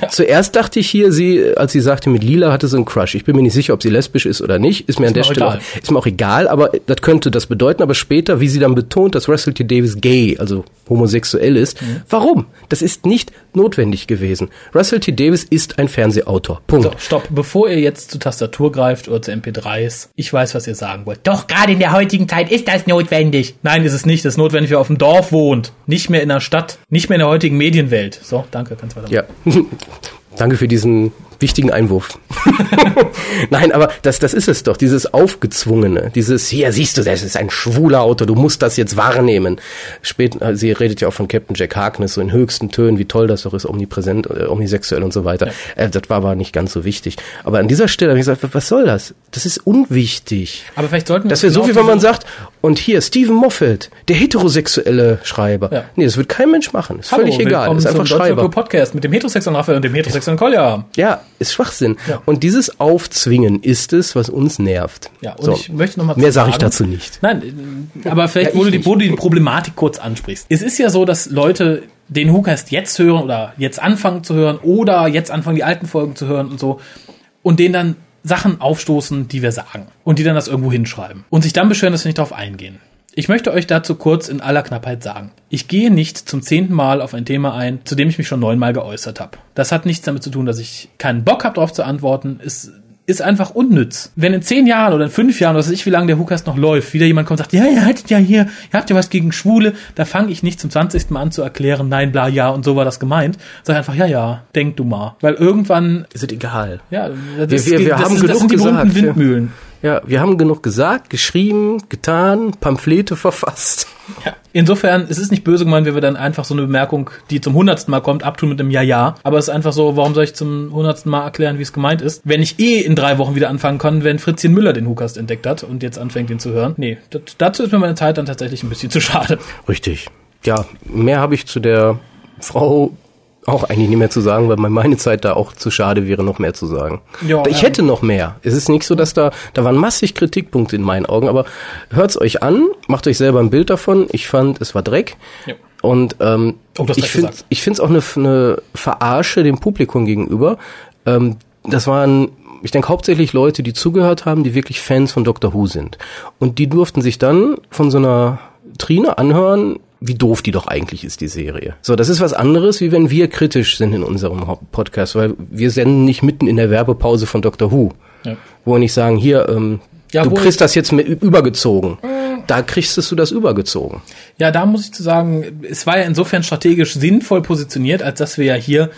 Ja. Zuerst dachte ich hier, sie, als sie sagte, mit Lila hatte sie einen Crush. Ich bin mir nicht sicher, ob sie lesbisch ist oder nicht. Ist mir ist an der Stelle egal. ist mir auch egal, aber das könnte das bedeuten. Aber später, wie sie dann betont, dass Russell T. Davis gay, also homosexuell ist. Mhm. Warum? Das ist nicht notwendig gewesen. Russell T. Davis ist ein Fernsehautor. Punkt. So, stopp. Bevor ihr jetzt zur Tastatur greift oder zu MP3s, ich weiß, was ihr sagen wollt. Doch, gerade in der heutigen Zeit ist das notwendig. Nein, ist es nicht. Das ist notwendig, wer auf dem Dorf wohnt. Nicht mehr in der Stadt. Nicht mehr in der heutigen Medienwelt. So, danke. Kannst weitermachen. Ja. Danke für diesen wichtigen Einwurf. Nein, aber das, das ist es doch, dieses Aufgezwungene, dieses, hier siehst du, das ist ein schwuler Auto, du musst das jetzt wahrnehmen. Später, sie redet ja auch von Captain Jack Harkness, so in höchsten Tönen, wie toll das doch ist, omnipräsent, äh, omnisexuell und so weiter. Ja. Äh, das war aber nicht ganz so wichtig. Aber an dieser Stelle habe ich gesagt, was soll das? Das ist unwichtig. Aber vielleicht sollten wir... Das wäre so, wie wenn man sagt, und hier, Stephen Moffat, der heterosexuelle Schreiber. Ja. Nee, das wird kein Mensch machen. Ist Hallo, völlig egal. Ist einfach Schreiber. Podcast mit dem heterosexuellen Raphael und dem heterosexuellen Kolja. Ja, ist Schwachsinn. Ja. Und dieses Aufzwingen ist es, was uns nervt. Ja, und so. ich möchte noch mal Mehr sage ich dazu nicht. Nein, aber vielleicht, ja, wo, du die, wo du die Problematik kurz ansprichst. Es ist ja so, dass Leute den Hookast jetzt hören oder jetzt anfangen zu hören oder jetzt anfangen, die alten Folgen zu hören und so und denen dann Sachen aufstoßen, die wir sagen und die dann das irgendwo hinschreiben und sich dann beschweren, dass wir nicht darauf eingehen. Ich möchte euch dazu kurz in aller Knappheit sagen. Ich gehe nicht zum zehnten Mal auf ein Thema ein, zu dem ich mich schon neunmal geäußert habe. Das hat nichts damit zu tun, dass ich keinen Bock habe, darauf zu antworten. Es ist einfach unnütz. Wenn in zehn Jahren oder in fünf Jahren, was weiß ich, wie lange der Hookast noch läuft, wieder jemand kommt und sagt, ja, ihr hattet ja hier, ihr habt ja was gegen Schwule, da fange ich nicht zum zwanzigsten Mal an zu erklären, nein, bla, ja, und so war das gemeint. Sag einfach, ja, ja, denk du mal. Weil irgendwann... Ist es egal. Ja, das, wir, wir, wir das, haben ist, genug das sind die gesagt, Windmühlen. Ja. Ja, wir haben genug gesagt, geschrieben, getan, Pamphlete verfasst. Ja. Insofern, es ist nicht böse gemeint, wenn wir dann einfach so eine Bemerkung, die zum hundertsten Mal kommt, abtun mit einem Ja-Ja. Aber es ist einfach so, warum soll ich zum hundertsten Mal erklären, wie es gemeint ist? Wenn ich eh in drei Wochen wieder anfangen kann, wenn Fritzchen Müller den Hukast entdeckt hat und jetzt anfängt, den zu hören. Nee, das, dazu ist mir meine Zeit dann tatsächlich ein bisschen zu schade. Richtig. Ja, mehr habe ich zu der Frau auch eigentlich nicht mehr zu sagen, weil meine Zeit da auch zu schade wäre, noch mehr zu sagen. Ja, ich hätte noch mehr. Es ist nicht so, dass da, da waren massig Kritikpunkte in meinen Augen, aber hört's euch an, macht euch selber ein Bild davon. Ich fand, es war Dreck. Ja. Und ähm, oh, ich finde ich finde es auch eine, eine Verarsche dem Publikum gegenüber. Ähm, das waren ich denke hauptsächlich Leute, die zugehört haben, die wirklich Fans von Doctor Who sind. Und die durften sich dann von so einer Trine anhören, wie doof die doch eigentlich ist, die Serie. So, das ist was anderes, wie wenn wir kritisch sind in unserem Podcast, weil wir senden nicht mitten in der Werbepause von Dr. Who, ja. wo wir nicht sagen, hier, ähm, ja, du kriegst das jetzt mit übergezogen. Äh. Da kriegst du das übergezogen. Ja, da muss ich zu sagen, es war ja insofern strategisch sinnvoll positioniert, als dass wir ja hier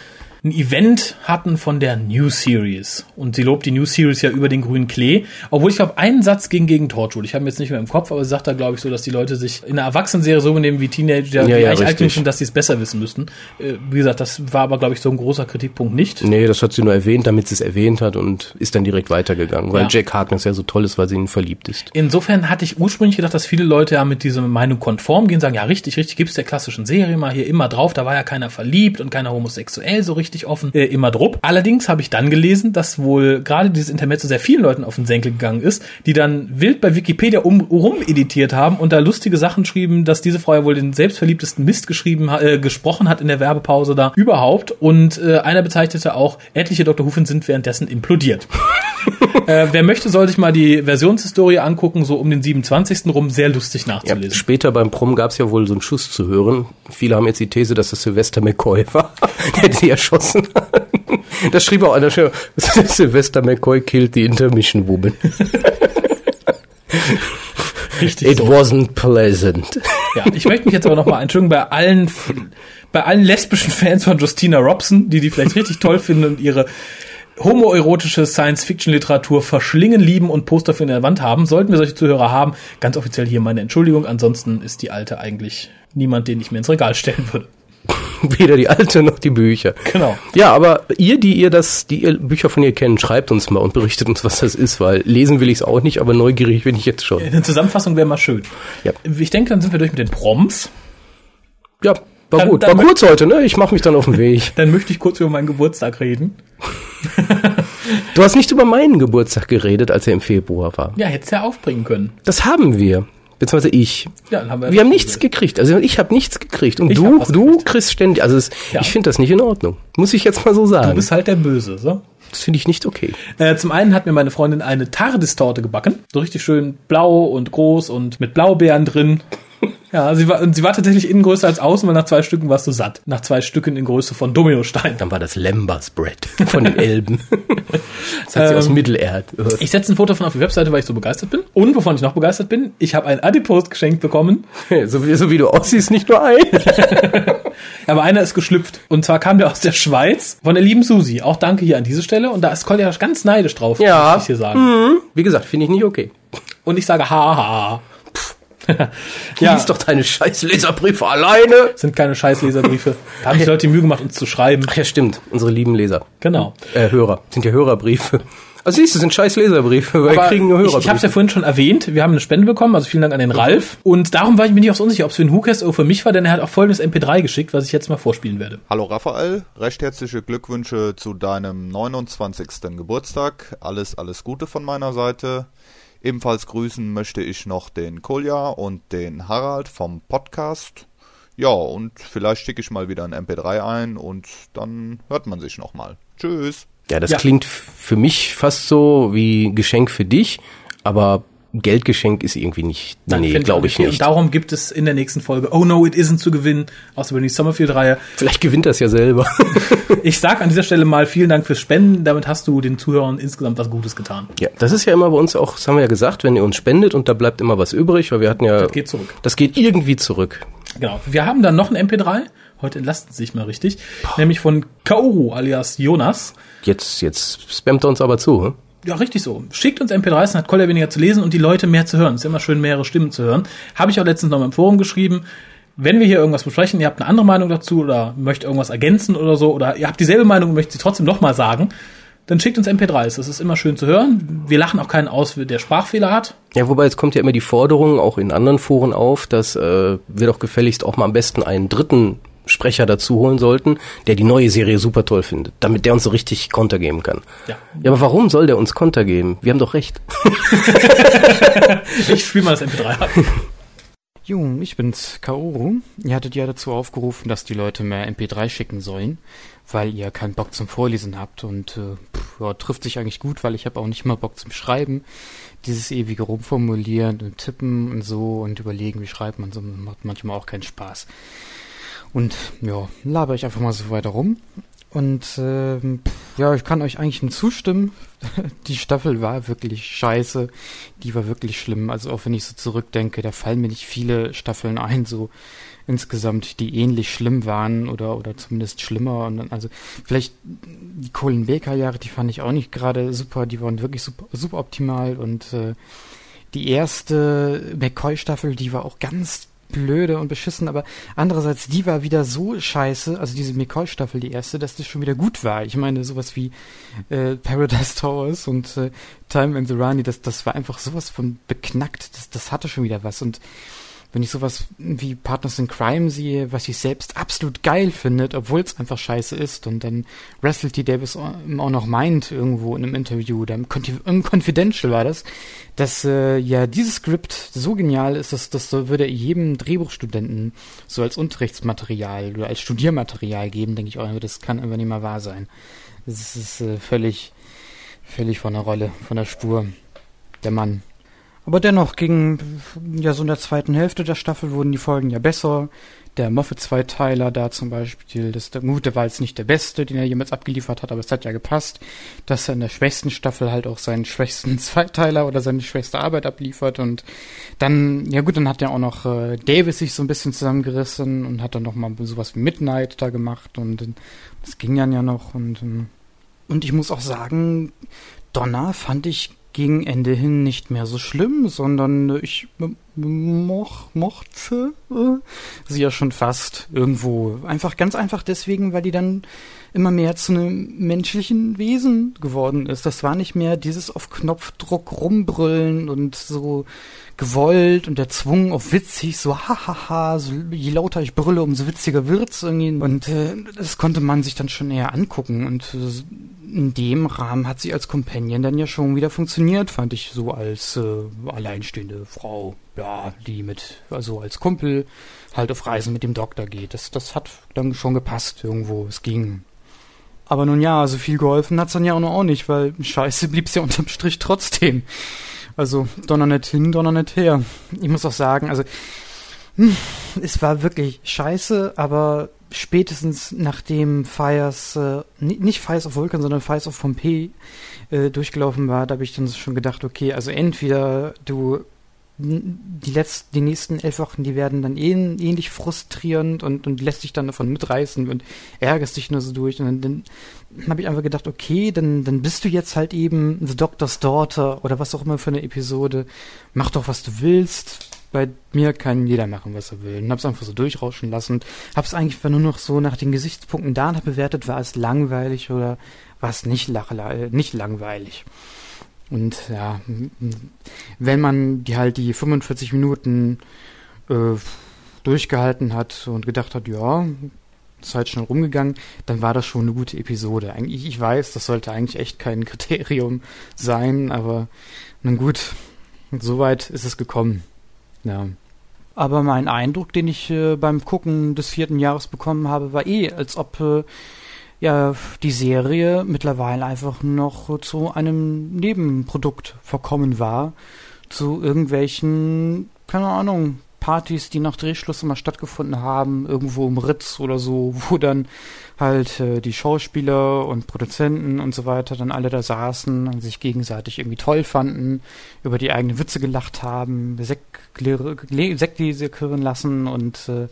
ein Event hatten von der New Series. Und sie lobt die New Series ja über den grünen Klee. Obwohl ich glaube, einen Satz ging gegen Torchwood. Ich habe ihn jetzt nicht mehr im Kopf, aber sie sagt da, glaube ich, so, dass die Leute sich in einer Erwachsenenserie so benehmen wie Teenager, Ja, die ja, eigentlich alt sind, dass sie es besser wissen müssten. Äh, wie gesagt, das war aber, glaube ich, so ein großer Kritikpunkt nicht. Nee, das hat sie nur erwähnt, damit sie es erwähnt hat und ist dann direkt weitergegangen, weil Ja. Jack Harkness ja so toll ist, weil sie ihn verliebt ist. Insofern hatte ich ursprünglich gedacht, dass viele Leute ja mit dieser Meinung konform gehen, sagen, ja, richtig, richtig, gibt's der klassischen Serie mal hier immer drauf, da war ja keiner verliebt und keiner homosexuell so richtig offen, äh, immer drupp. Allerdings habe ich dann gelesen, dass wohl gerade dieses Intermezzo sehr vielen Leuten auf den Senkel gegangen ist, die dann wild bei Wikipedia um, rumeditiert haben und da lustige Sachen schrieben, dass diese Frau ja wohl den selbstverliebtesten Mist geschrieben, äh, gesprochen hat in der Werbepause da überhaupt und äh, einer bezeichnete auch, etliche Dr. Hufen sind währenddessen implodiert. Äh, wer möchte, soll sich mal die Versionshistorie angucken, so um den 27. rum, sehr lustig Ja, nachzulesen. später beim Prom gab es ja wohl so einen Schuss zu hören. Viele haben jetzt die These, dass das Sylvester McCoy war, der sie erschossen hat. Das schrieb auch einer Sylvester McCoy killed the intermission woman. Richtig It so. wasn't pleasant. Ja, ich möchte mich jetzt aber nochmal entschuldigen bei allen, bei allen lesbischen Fans von Justina Robson, die die vielleicht richtig toll finden und ihre homoerotische Science-Fiction-Literatur verschlingen, lieben und Poster für in der Wand haben. Sollten wir solche Zuhörer haben, ganz offiziell hier meine Entschuldigung. Ansonsten ist die alte eigentlich niemand, den ich mir ins Regal stellen würde. Weder die alte noch die Bücher. Genau. Ja, aber ihr, die ihr das, die ihr Bücher von ihr kennt, schreibt uns mal und berichtet uns, was das ist, weil lesen will ich es auch nicht, aber neugierig bin ich jetzt schon. Eine Zusammenfassung wäre mal schön. Ja. Ich denke, dann sind wir durch mit den Proms. Ja, war Dann- gut. dann war kurz heute, ne? Ich mache mich dann auf den Weg. Dann möchte ich kurz über meinen Geburtstag reden. Du hast nicht über meinen Geburtstag geredet, als er im Februar war. Ja, hättest ja aufbringen können. Das haben wir. Beziehungsweise ich. Ja, dann haben wir, Wir haben nichts gekriegt. Also ich habe nichts gekriegt. Und Ich du, du kriegst ständig. Also es, Ja. ich finde das nicht in Ordnung. Muss ich jetzt mal so sagen. Du bist halt der Böse, so. das finde ich nicht okay. Äh, zum einen hat mir meine Freundin eine Tardis-Torte gebacken. So richtig schön blau und groß und mit Blaubeeren drin. Ja, sie war, und sie war tatsächlich innen größer als außen, weil nach zwei Stücken warst du satt. Nach zwei Stücken in Größe von Dominostein. Dann war das Lembas Bread von den Elben. das hat sie aus Mittelerd. Ich setze ein Foto von auf die Webseite, weil ich so begeistert bin. Und wovon ich noch begeistert bin, ich habe ein Adipose geschenkt bekommen. so, wie, so wie du aussiehst, nicht nur ein. Aber einer ist geschlüpft. Und zwar kam der aus der Schweiz von der lieben Susi. Auch danke hier an diese Stelle. Und da ist Kolja ganz neidisch drauf, Ja. muss ich hier sagen. Wie gesagt, finde ich nicht okay. Und ich sage haha. Ja. Lies doch deine scheiß Leserbriefe alleine. sind keine Scheißleserbriefe. Da haben sich Leute die Mühe gemacht, uns zu schreiben. Ach ja, stimmt. Unsere lieben Leser. Genau. Äh, Hörer. Sind ja Hörerbriefe. Also siehst du, sind scheiß Leserbriefe, weil wir Aber kriegen nur ich, Hörerbriefe. ich habe es ja vorhin schon erwähnt, wir haben eine Spende bekommen, also vielen Dank an den Ralf. Und darum war ich mir nicht auch so unsicher, ob es für den Hookast oder für mich war, denn er hat auch folgendes MP3 geschickt, was ich jetzt mal vorspielen werde. Hallo Raphael, recht herzliche Glückwünsche zu deinem 29. Geburtstag. Alles, alles Gute von meiner Seite. Ebenfalls grüßen möchte ich noch den Kolja und den Harald vom Podcast. Ja, und vielleicht schicke ich mal wieder ein MP3 ein und dann hört man sich nochmal. Tschüss. Ja, das Ja. klingt für mich fast so wie Geschenk für dich, aber Geldgeschenk ist irgendwie nicht. nee, Find glaube ich nicht. Und darum gibt es in der nächsten Folge Oh No, It Isn't zu gewinnen aus der Bernie Summerfield-Reihe. Vielleicht gewinnt das ja selber. Ich sag an dieser Stelle mal vielen Dank fürs Spenden, damit hast du den Zuhörern insgesamt was Gutes getan. ja, das ist ja immer bei uns auch, das haben wir ja gesagt, wenn ihr uns spendet und da bleibt immer was übrig, weil wir hatten ja. Das geht zurück. Das geht irgendwie zurück. Genau. Wir haben dann noch ein MP3. Heute entlasten sie sich mal richtig. Nämlich von Kaoru alias Jonas. Jetzt, jetzt spammt er uns aber zu. hm? Ja, richtig so. Schickt uns MP3s, dann hat Kolja weniger zu lesen und die Leute mehr zu hören. Es ist immer schön, mehrere Stimmen zu hören. Habe ich auch letztens noch mal im Forum geschrieben. Wenn wir hier irgendwas besprechen, ihr habt eine andere Meinung dazu oder möchtet irgendwas ergänzen oder so, oder ihr habt dieselbe Meinung und möchtet sie trotzdem noch mal sagen, dann schickt uns MP3s. Das ist immer schön zu hören. Wir lachen auch keinen aus, der Sprachfehler hat. Ja, wobei jetzt kommt ja immer die Forderung auch in anderen Foren auf, dass äh, wir doch gefälligst auch mal am besten einen dritten Sprecher dazu holen sollten, der die neue Serie super toll findet, damit der uns so richtig Konter geben kann. Ja. Ja, aber warum soll der uns Konter geben? Wir haben doch recht. Ich spiele mal das MP3 ab. Jo, ich bin's, Kaoru. Ihr hattet ja dazu aufgerufen, dass die Leute mehr MP3 schicken sollen, weil ihr keinen Bock zum Vorlesen habt und äh, pff, ja, trifft sich eigentlich gut, weil ich habe auch nicht mal Bock zum Schreiben. Dieses ewige Rumformulieren und Tippen und so und überlegen, wie schreibt man so, macht manchmal auch keinen Spaß. Und ja, laber ich einfach mal so weiter rum. Und ähm, ja, ich kann euch eigentlich nur zustimmen. Die Staffel war wirklich scheiße. Die war wirklich schlimm. Also auch wenn ich so zurückdenke, da fallen mir nicht viele Staffeln ein, so insgesamt, die ähnlich schlimm waren oder oder zumindest schlimmer. Und dann, also vielleicht die Colin Baker Jahre, die fand ich auch nicht gerade super. Die waren wirklich super, super optimal und äh, die erste McCoy-Staffel, die war auch ganz blöde und beschissen, aber andererseits, die war wieder so scheiße, also diese McCoy-Staffel, die erste, dass das schon wieder gut war. Ich meine, sowas wie äh, Paradise Towers und äh, Time and the Rani, das, das war einfach sowas von beknackt, das, das hatte schon wieder was und wenn ich sowas wie Partners in Crime sehe, was ich selbst absolut geil findet, obwohl es einfach scheiße ist und dann Russell T. Davis auch noch meint irgendwo in einem Interview, da im, Confidential war das, dass äh, ja dieses Skript so genial ist, dass das würde jedem Drehbuchstudenten so als Unterrichtsmaterial oder als Studiermaterial geben, denke ich auch, das kann einfach nicht mal wahr sein. Das ist äh, völlig, völlig von der Rolle, von der Spur. Der Mann. Aber dennoch ging ja so in der zweiten Hälfte der Staffel wurden die Folgen ja besser. Der Moffat-Zweiteiler da zum Beispiel, das, der, gut, der war jetzt nicht der beste, den er jemals abgeliefert hat, aber es hat ja gepasst, dass er in der schwächsten Staffel halt auch seinen schwächsten Zweiteiler oder seine schwächste Arbeit abliefert und dann, ja gut, dann hat ja auch noch äh, Davis sich so ein bisschen zusammengerissen und hat dann noch mal sowas wie Midnight da gemacht und das ging dann ja noch und ähm, und ich muss auch sagen, Donner fand ich gegen Ende hin nicht mehr so schlimm, sondern ich moch, mochte äh, sie ja schon fast irgendwo. Einfach ganz einfach deswegen, weil die dann immer mehr zu einem menschlichen Wesen geworden ist. Das war nicht mehr dieses auf Knopfdruck rumbrüllen und so gewollt und erzwungen auf witzig, so hahaha, so, je lauter ich brülle, umso witziger wird's irgendwie. Und äh, das konnte man sich dann schon eher angucken und äh, in dem Rahmen hat sie als Companion dann ja schon wieder funktioniert, fand ich so als äh, alleinstehende Frau, ja, die mit, also als Kumpel halt auf Reisen mit dem Doktor geht. Das, das hat dann schon gepasst irgendwo, es ging. Aber nun ja, so viel geholfen hat's dann ja auch noch auch nicht, weil scheiße blieb's ja unterm Strich trotzdem. Also, donner nicht hin, donner nicht her. Ich muss auch sagen, also, hm, es war wirklich scheiße, aber spätestens nachdem Fires, äh, nicht Fires of Vulcan, sondern Fires of Pompeii äh, durchgelaufen war, da habe ich dann schon gedacht, okay, also entweder du die letzten, die nächsten elf Wochen, die werden dann ähn, ähnlich frustrierend und, und lässt sich dann davon mitreißen und ärgerst dich nur so durch. Und dann, dann habe ich einfach gedacht, okay, dann, dann bist du jetzt halt eben The Doctor's Daughter oder was auch immer für eine Episode. Mach doch, was du willst bei mir kann jeder machen, was er will. Und hab's einfach so durchrauschen lassen. Hab's eigentlich nur noch so nach den Gesichtspunkten danach bewertet, war es langweilig oder war es nicht, nicht langweilig. Und ja, wenn man die halt die 45 Minuten äh, durchgehalten hat und gedacht hat, ja, Zeit schnell rumgegangen, dann war das schon eine gute Episode. Eigentlich, ich weiß, das sollte eigentlich echt kein Kriterium sein, aber nun gut, soweit ist es gekommen. Ja. Aber mein Eindruck, den ich äh, beim Gucken des vierten Jahres bekommen habe, war eh, als ob äh, ja die Serie mittlerweile einfach noch zu einem Nebenprodukt verkommen war. Zu irgendwelchen, keine Ahnung, Partys, die nach Drehschluss immer stattgefunden haben, irgendwo im Ritz oder so, wo dann halt äh, die Schauspieler und Produzenten und so weiter dann alle da saßen und sich gegenseitig irgendwie toll fanden, über die eigenen Witze gelacht haben, Sekt, Sekt lassen und äh,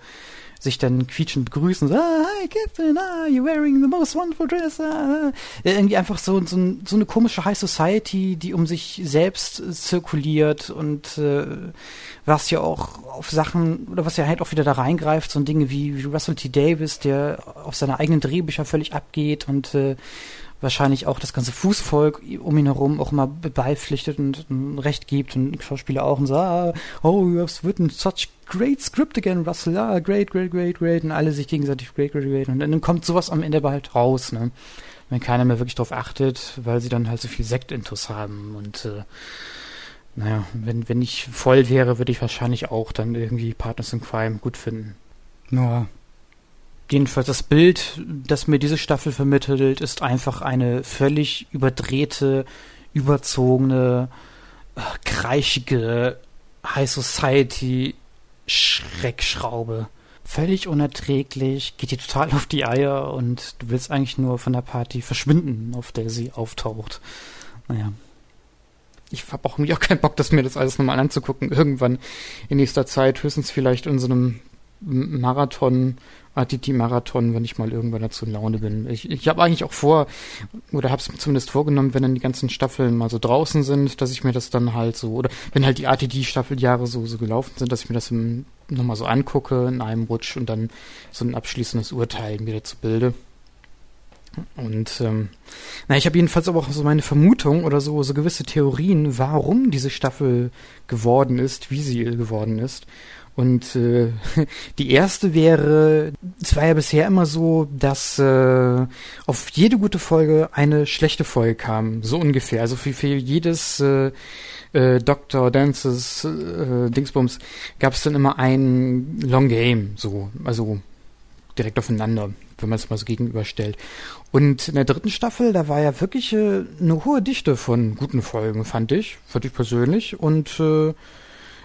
sich dann quietschend begrüßen, so, ah, hi Captain, ah, you're wearing the most wonderful dress. Ah. Irgendwie einfach so, so, so eine komische High Society, die um sich selbst zirkuliert und äh, was ja auch auf Sachen, oder was ja halt auch wieder da reingreift, so Dinge wie, wie Russell T. Davis, der auf seine eigenen Drehbücher völlig abgeht und äh, wahrscheinlich auch das ganze Fußvolk um ihn herum auch immer beipflichtet und, Recht gibt und Schauspieler auch und so, ah, oh, you have written such great script again, Russell, ah, great, great, great, great und alle sich gegenseitig great, great, great und dann kommt sowas am Ende halt raus, ne? Wenn keiner mehr wirklich drauf achtet, weil sie dann halt so viel Sektintus haben und äh, naja, wenn, wenn ich voll wäre, würde ich wahrscheinlich auch dann irgendwie Partners in Crime gut finden. Nur jedenfalls das Bild, das mir diese Staffel vermittelt, ist einfach eine völlig überdrehte, überzogene, äh, kreischige High Society Schreckschraube. völlig unerträglich, geht dir total auf die Eier und du willst eigentlich nur von der Party verschwinden, auf der sie auftaucht. Naja. Ich habe auch irgendwie auch keinen Bock, das mir das alles nochmal anzugucken. Irgendwann in nächster Zeit, höchstens vielleicht in so einem Marathon, ATT-Marathon, wenn ich mal irgendwann dazu in Laune bin. Ich, ich habe eigentlich auch vor, oder habe es zumindest vorgenommen, wenn dann die ganzen Staffeln mal so draußen sind, dass ich mir das dann halt so, oder wenn halt die ATT-Staffeljahre so, so gelaufen sind, dass ich mir das nochmal so angucke in einem Rutsch und dann so ein abschließendes Urteil mir dazu bilde. Und ähm, na, ich habe jedenfalls aber auch so meine Vermutung oder so, so gewisse Theorien, warum diese Staffel geworden ist, wie sie geworden ist. Und äh, die erste wäre, es war ja bisher immer so, dass äh, auf jede gute Folge eine schlechte Folge kam, so ungefähr. Also für, für jedes äh, äh, Dr. Dances äh, Dingsbums gab es dann immer ein Long Game, so, also direkt aufeinander, wenn man es mal so gegenüberstellt. Und in der dritten Staffel, da war ja wirklich äh, eine hohe Dichte von guten Folgen, fand ich, fand ich persönlich. Und äh,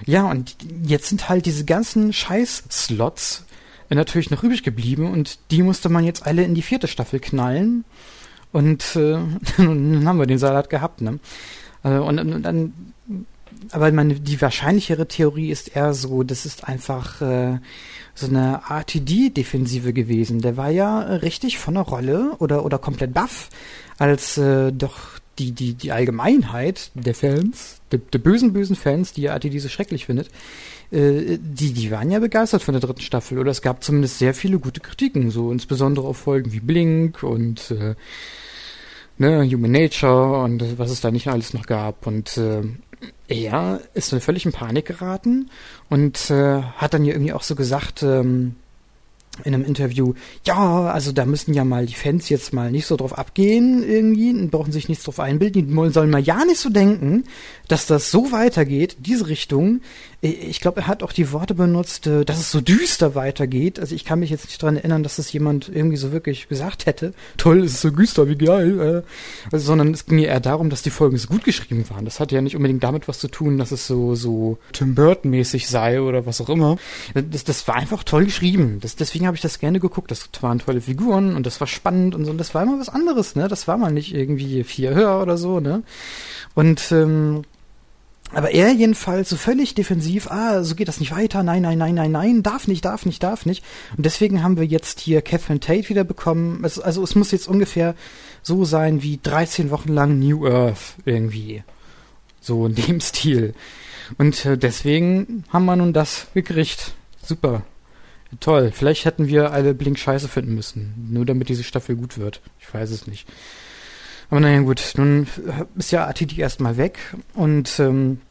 ja, und jetzt sind halt diese ganzen Scheiß-Slots natürlich noch übrig geblieben und die musste man jetzt alle in die vierte Staffel knallen. Und äh, dann haben wir den Salat gehabt, ne? Äh, und, und dann, aber meine, die wahrscheinlichere Theorie ist eher so, das ist einfach äh, so eine RTD-Defensive gewesen. Der war ja richtig von der Rolle oder, oder komplett baff, als äh, doch die, die, die Allgemeinheit der Fans, der, der bösen, bösen Fans, die ja ATD so schrecklich findet, äh, die, die waren ja begeistert von der dritten Staffel. Oder es gab zumindest sehr viele gute Kritiken, so insbesondere auf Folgen wie Blink und äh, ne, Human Nature und was es da nicht alles noch gab. Und äh, er ist dann völlig in Panik geraten und äh, hat dann ja irgendwie auch so gesagt, ähm, in einem Interview, ja, also da müssen ja mal die Fans jetzt mal nicht so drauf abgehen irgendwie und brauchen sich nichts drauf einbilden. Die sollen mal ja nicht so denken, dass das so weitergeht, diese Richtung. Ich glaube, er hat auch die Worte benutzt, äh, dass es so düster weitergeht. Also ich kann mich jetzt nicht dran erinnern, dass das jemand irgendwie so wirklich gesagt hätte. Toll, es ist so düster, wie geil. Äh. Also, sondern es ging eher darum, dass die Folgen so gut geschrieben waren. Das hat ja nicht unbedingt damit was zu tun, dass es so, so Tim Burton-mäßig sei oder was auch immer. Das, das war einfach toll geschrieben. Das, deswegen habe ich das gerne geguckt. Das waren tolle Figuren und das war spannend und so. Und das war immer was anderes, ne? Das war mal nicht irgendwie vier höher oder so, ne? Und ähm, aber er jedenfalls so völlig defensiv, ah, so geht das nicht weiter, nein, nein, nein, nein, nein, darf nicht, darf nicht, darf nicht. Und deswegen haben wir jetzt hier Catherine Tate wieder bekommen. Es, also es muss jetzt ungefähr so sein wie 13 Wochen lang New Earth irgendwie. So in dem Stil. Und äh, deswegen haben wir nun das gekriegt. Super. Toll. Vielleicht hätten wir alle Blink scheiße finden müssen. Nur damit diese Staffel gut wird. Ich weiß es nicht. Aber naja, gut, nun ist ja ATT erstmal weg und ähm,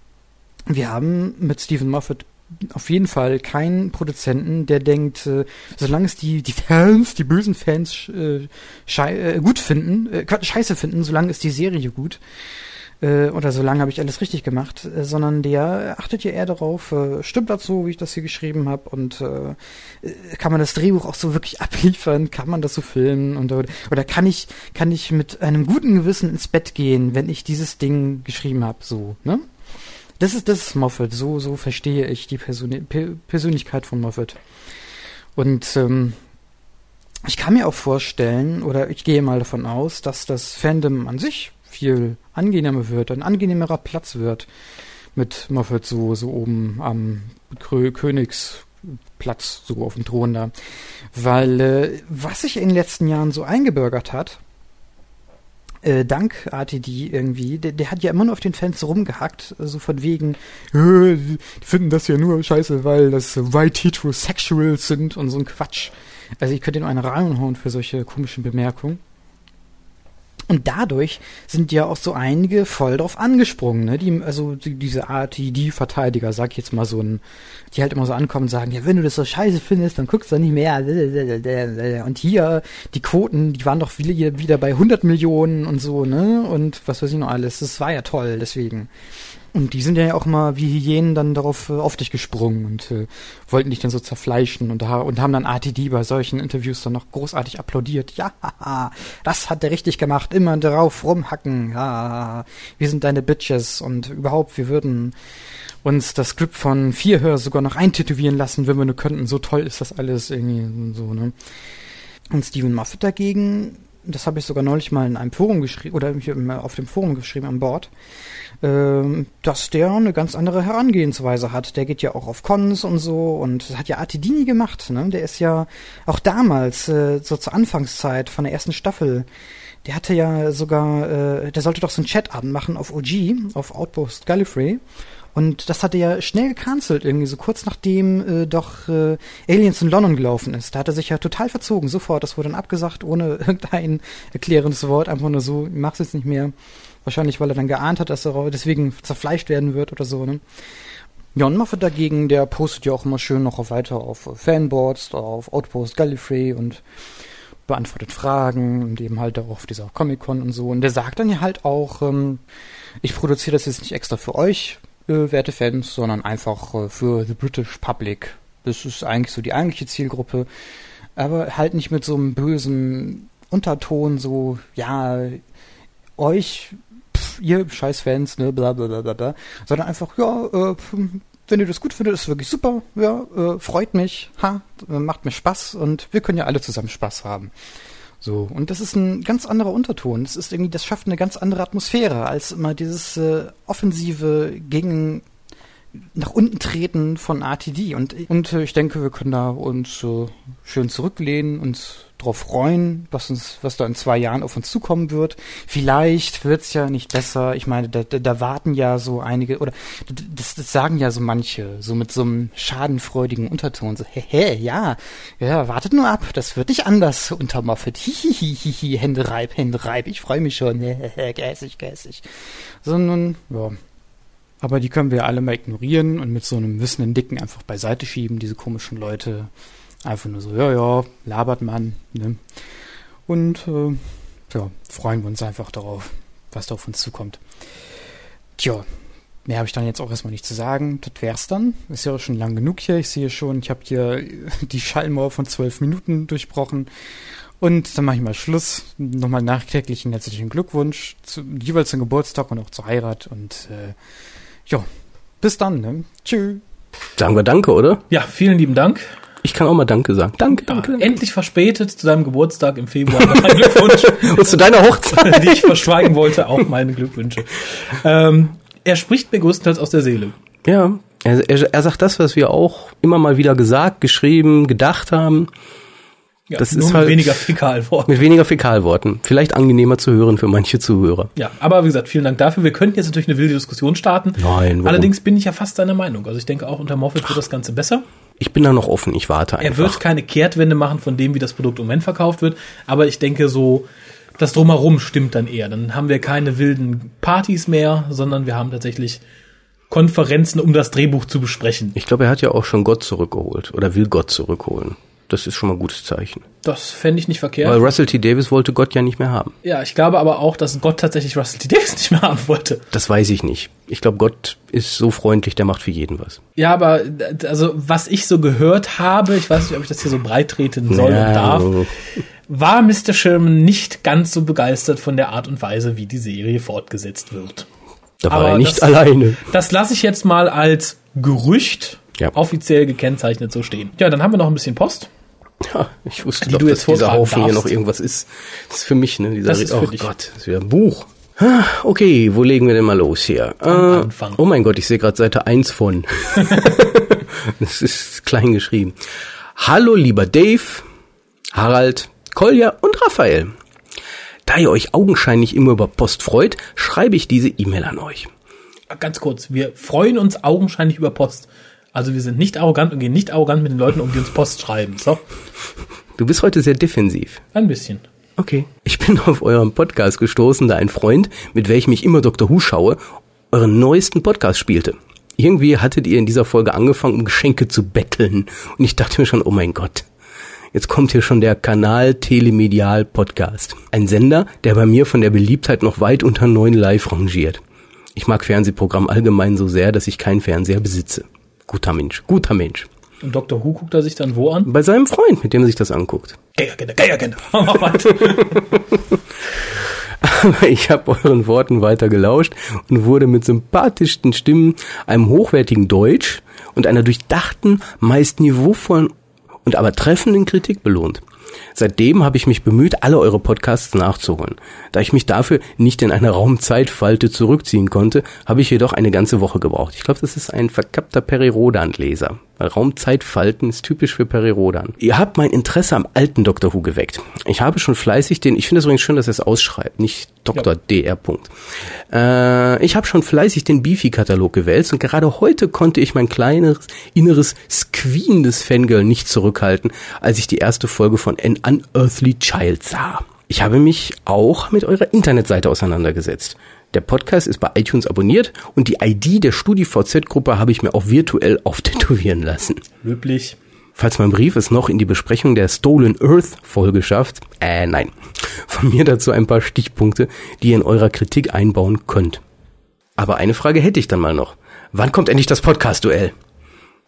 wir haben mit Stephen Moffat auf jeden Fall keinen Produzenten, der denkt, äh, solange es die, die Fans, die bösen Fans äh, äh, gut finden, äh, scheiße finden, solange ist die Serie gut äh, oder so lange habe ich alles richtig gemacht, äh, sondern der achtet ja eher darauf, äh, stimmt das so, wie ich das hier geschrieben habe und äh, äh kann man das Drehbuch auch so wirklich abliefern, kann man das so filmen und oder, oder kann ich kann ich mit einem guten Gewissen ins Bett gehen, wenn ich dieses Ding geschrieben habe, so, ne? Das ist das ist Moffat, so so verstehe ich die Persön Persönlichkeit von Moffat. Und ähm, ich kann mir auch vorstellen, oder ich gehe mal davon aus, dass das Fandom an sich viel angenehmer wird, ein angenehmerer Platz wird mit Moffat so, so oben am Krö Königsplatz, so auf dem Thron da. Weil äh, was sich in den letzten Jahren so eingebürgert hat, äh, dank ATD irgendwie, der, der, hat ja immer nur auf den Fans rumgehackt, so von wegen, äh, die finden das ja nur scheiße, weil das White Heterosexuals sind und so ein Quatsch. Also ich könnte nur eine reinhauen für solche komischen Bemerkungen. Und dadurch sind ja auch so einige voll drauf angesprungen, ne? Die, also die, diese Art, die, die Verteidiger, sag ich jetzt mal so ein, die halt immer so ankommen und sagen, ja, wenn du das so scheiße findest, dann guckst du nicht mehr. Und hier, die Quoten, die waren doch wieder, bei 100 Millionen und so, ne? Und was weiß ich noch alles. Das war ja toll, deswegen. Und die sind ja auch mal wie Hyänen dann darauf äh, auf dich gesprungen und äh, wollten dich dann so zerfleischen und, und haben dann ATD bei solchen Interviews dann noch großartig applaudiert. Ja, das hat er richtig gemacht. Immer drauf rumhacken. Ja, wir sind deine Bitches und überhaupt, wir würden uns das Skript von Vierhör sogar noch eintätowieren lassen, wenn wir nur könnten. So toll ist das alles irgendwie so, ne? Und Stephen Moffat dagegen, das habe ich sogar neulich mal in einem Forum geschrieben, oder auf dem Forum geschrieben an Bord, ähm, dass der eine ganz andere Herangehensweise hat. Der geht ja auch auf Cons und so und hat ja Artidini gemacht. Ne? Der ist ja auch damals, äh, so zur Anfangszeit von der ersten Staffel, der hatte ja sogar, äh, der sollte doch so einen Chatabend machen auf OG, auf Outpost Gallifrey. Und das hat er ja schnell gecancelt, irgendwie so kurz nachdem äh, doch äh, Aliens in London gelaufen ist. Da hat er sich ja total verzogen, sofort. Das wurde dann abgesagt, ohne irgendein erklärendes Wort, einfach nur so, ich mach's jetzt nicht mehr. Wahrscheinlich, weil er dann geahnt hat, dass er deswegen zerfleischt werden wird oder so, ne? Jon Moffat dagegen, der postet ja auch immer schön noch weiter auf Fanboards, auf Outpost Gallifrey und beantwortet Fragen und eben halt auch auf dieser Comic-Con und so. Und der sagt dann ja halt auch, ähm, ich produziere das jetzt nicht extra für euch, äh, werte Fans, sondern einfach äh, für the British Public. Das ist eigentlich so die eigentliche Zielgruppe, aber halt nicht mit so einem bösen Unterton, so, ja, euch, pff, ihr Scheißfans, ne, bla bla bla bla, sondern einfach, ja, äh, wenn ihr das gut findet, ist wirklich super, ja, äh, freut mich, ha, macht mir Spaß und wir können ja alle zusammen Spaß haben. So, und das ist ein ganz anderer Unterton. Das ist irgendwie, das schafft eine ganz andere Atmosphäre als immer dieses äh, offensive gegen nach unten treten von RTD. Und, und äh, ich denke, wir können da uns äh, schön zurücklehnen, uns drauf freuen, was uns, was da in zwei Jahren auf uns zukommen wird. Vielleicht wird's ja nicht besser. Ich meine, da, da, da warten ja so einige, oder das, das sagen ja so manche, so mit so einem schadenfreudigen Unterton, so, hä, ja, ja, wartet nur ab, das wird nicht anders unter Moffat. Hihihihi, Hände reib, Hände reib, ich freue mich schon, gässig, gässig. Sondern, ja. Aber die können wir alle mal ignorieren und mit so einem wissenden Dicken einfach beiseite schieben, diese komischen Leute. Einfach nur so, ja, ja, labert man. Ne? Und äh, ja, freuen wir uns einfach darauf, was da auf uns zukommt. Tja, mehr habe ich dann jetzt auch erstmal nicht zu sagen. Das wär's dann. Ist ja auch schon lang genug hier. Ich sehe schon, ich habe hier die Schallmauer von zwölf Minuten durchbrochen. Und dann mache ich mal Schluss. Nochmal nachträglichen herzlichen Glückwunsch, zu, jeweils zum Geburtstag und auch zur Heirat. Und äh, ja, bis dann. Ne? Tschüss. Sagen wir Danke, oder? Ja, vielen lieben Dank. Ich kann auch mal Danke sagen. Danke, danke. danke. Endlich verspätet zu deinem Geburtstag im Februar. Mein Glückwunsch. Und zu deiner Hochzeit. die ich verschweigen wollte, auch meine Glückwünsche. Ähm, er spricht mir größtenteils aus der Seele. Ja, er, er, er sagt das, was wir auch immer mal wieder gesagt, geschrieben, gedacht haben. Ja, das ist halt weniger Fäkalworten. Mit weniger Fäkalworten. Vielleicht angenehmer zu hören für manche Zuhörer. Ja, aber wie gesagt, vielen Dank dafür. Wir könnten jetzt natürlich eine wilde Diskussion starten. Nein, warum? Allerdings bin ich ja fast seiner Meinung. Also ich denke auch unter Moffat wird das Ganze besser. Ich bin da noch offen, ich warte einfach. Er wird keine Kehrtwende machen von dem, wie das Produkt im Moment verkauft wird, aber ich denke so, das Drumherum stimmt dann eher. Dann haben wir keine wilden Partys mehr, sondern wir haben tatsächlich Konferenzen, um das Drehbuch zu besprechen. Ich glaube, er hat ja auch schon Gott zurückgeholt oder will Gott zurückholen. Das ist schon mal ein gutes Zeichen. Das fände ich nicht verkehrt. Weil Russell T. Davis wollte Gott ja nicht mehr haben. Ja, ich glaube aber auch, dass Gott tatsächlich Russell T. Davis nicht mehr haben wollte. Das weiß ich nicht. Ich glaube, Gott ist so freundlich, der macht für jeden was. Ja, aber also was ich so gehört habe, ich weiß nicht, ob ich das hier so breit treten soll ja, und darf, oh. war Mr. Sherman nicht ganz so begeistert von der Art und Weise, wie die Serie fortgesetzt wird. Da war aber er nicht das, alleine. Das lasse ich jetzt mal als Gerücht ja. offiziell gekennzeichnet so stehen. Ja, dann haben wir noch ein bisschen Post. Ja, ich wusste doch, dass dieser Haufen darfst. hier noch irgendwas ist. Das ist für mich, ne? Dieser das ist oh dich. Gott, das ist wieder ein Buch. Okay, wo legen wir denn mal los hier? Äh, oh mein Gott, ich sehe gerade Seite 1 von. das ist klein geschrieben. Hallo lieber Dave, Harald, Kolja und Raphael. Da ihr euch augenscheinlich immer über Post freut, schreibe ich diese E-Mail an euch. Ganz kurz, wir freuen uns augenscheinlich über Post. Also wir sind nicht arrogant und gehen nicht arrogant mit den Leuten um, die uns Post schreiben. So. Du bist heute sehr defensiv. Ein bisschen. Okay. Ich bin auf eurem Podcast gestoßen, da ein Freund, mit welchem ich immer Dr. Who schaue, euren neuesten Podcast spielte. Irgendwie hattet ihr in dieser Folge angefangen, um Geschenke zu betteln. Und ich dachte mir schon, oh mein Gott. Jetzt kommt hier schon der Kanal Telemedial Podcast. Ein Sender, der bei mir von der Beliebtheit noch weit unter neun live rangiert. Ich mag Fernsehprogramm allgemein so sehr, dass ich keinen Fernseher besitze. Guter Mensch, guter Mensch. Und Dr. Who guckt er sich dann wo an? Bei seinem Freund, mit dem er sich das anguckt. Geierkinder, Geierkinder. Aber ich habe euren Worten weiter gelauscht und wurde mit sympathischsten Stimmen, einem hochwertigen Deutsch und einer durchdachten, meist niveauvollen und aber treffenden Kritik belohnt. Seitdem habe ich mich bemüht, alle eure Podcasts nachzuholen. Da ich mich dafür nicht in eine Raumzeitfalte zurückziehen konnte, habe ich jedoch eine ganze Woche gebraucht. Ich glaube, das ist ein verkappter Peri-Rodan-Leser. Raumzeitfalten ist typisch für Peri-Rodan. Ihr habt mein Interesse am alten Dr. Who geweckt. Ich habe schon fleißig den, ich finde es übrigens schön, dass er es ausschreibt, nicht Dr. Ja. Dr. Äh, ich habe schon fleißig den Beefy-Katalog gewälzt und gerade heute konnte ich mein kleines, inneres, squeendes Fangirl nicht zurückhalten, als ich die erste Folge von An Unearthly Child sah. Ich habe mich auch mit eurer Internetseite auseinandergesetzt. Der Podcast ist bei iTunes abonniert und die ID der StudiVZ-Gruppe habe ich mir auch virtuell auftätowieren lassen. Löblich. Falls mein Brief es noch in die Besprechung der Stolen Earth Folge schafft, äh, nein. Von mir dazu ein paar Stichpunkte, die ihr in eurer Kritik einbauen könnt. Aber eine Frage hätte ich dann mal noch. Wann kommt endlich das Podcast-Duell?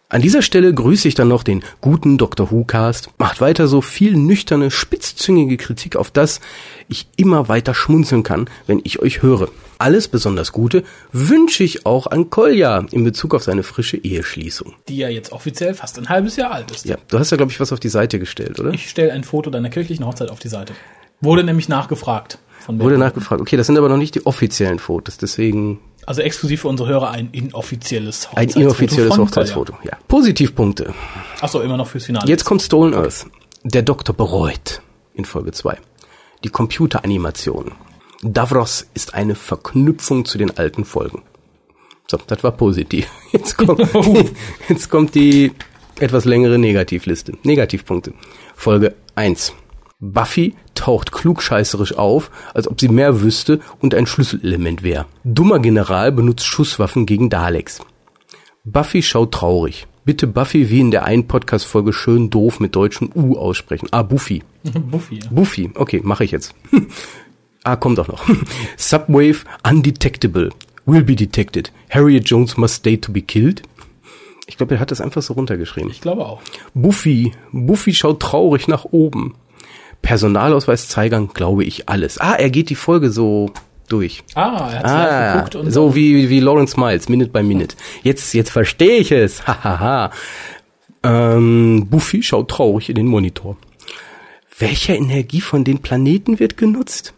An dieser Stelle grüße ich dann noch den guten Dr. Who Cast. Macht weiter so viel nüchterne, spitzzüngige Kritik, auf das ich immer weiter schmunzeln kann, wenn ich euch höre. Alles besonders Gute wünsche ich auch an Kolja in Bezug auf seine frische Eheschließung. Die ja jetzt offiziell fast ein halbes Jahr alt ist. Ja, du hast ja, glaube ich, was auf die Seite gestellt, oder? Ich stelle ein Foto deiner kirchlichen Hochzeit auf die Seite. Wurde nämlich nachgefragt. Von Wurde nachgefragt. Okay, das sind aber noch nicht die offiziellen Fotos, deswegen also exklusiv für unsere Hörer ein inoffizielles Hochzeitsfoto. Ein inoffizielles Hochzeitsfoto, ja. Positivpunkte. Achso, immer noch fürs Finale. Jetzt kommt Stolen Earth. Der Doktor bereut in Folge 2. Die Computeranimation. Davros ist eine Verknüpfung zu den alten Folgen. So, das war positiv. Jetzt kommt, jetzt kommt die etwas längere Negativliste. Negativpunkte. Folge 1. Buffy taucht klugscheißerisch auf, als ob sie mehr wüsste und ein Schlüsselelement wäre. Dummer General benutzt Schusswaffen gegen Daleks. Buffy schaut traurig. Bitte Buffy wie in der einen Podcast-Folge schön doof mit deutschem U aussprechen. Ah, Buffy. Buffy. Ja. Buffy. Okay, mache ich jetzt. Ah, kommt auch noch. Subwave undetectable. Will be detected. Harriet Jones must stay to be killed. Ich glaube, er hat das einfach so runtergeschrieben. Ich glaube auch. Buffy. Buffy schaut traurig nach oben. Personalausweis zeigern, glaube ich, alles. Ah, er geht die Folge so durch. Ah, er hat ah, geguckt und so wie wie Lawrence Miles, Minute by Minute. Jetzt jetzt verstehe ich es. Hahaha. ähm, Buffy schaut traurig in den Monitor. Welche Energie von den Planeten wird genutzt?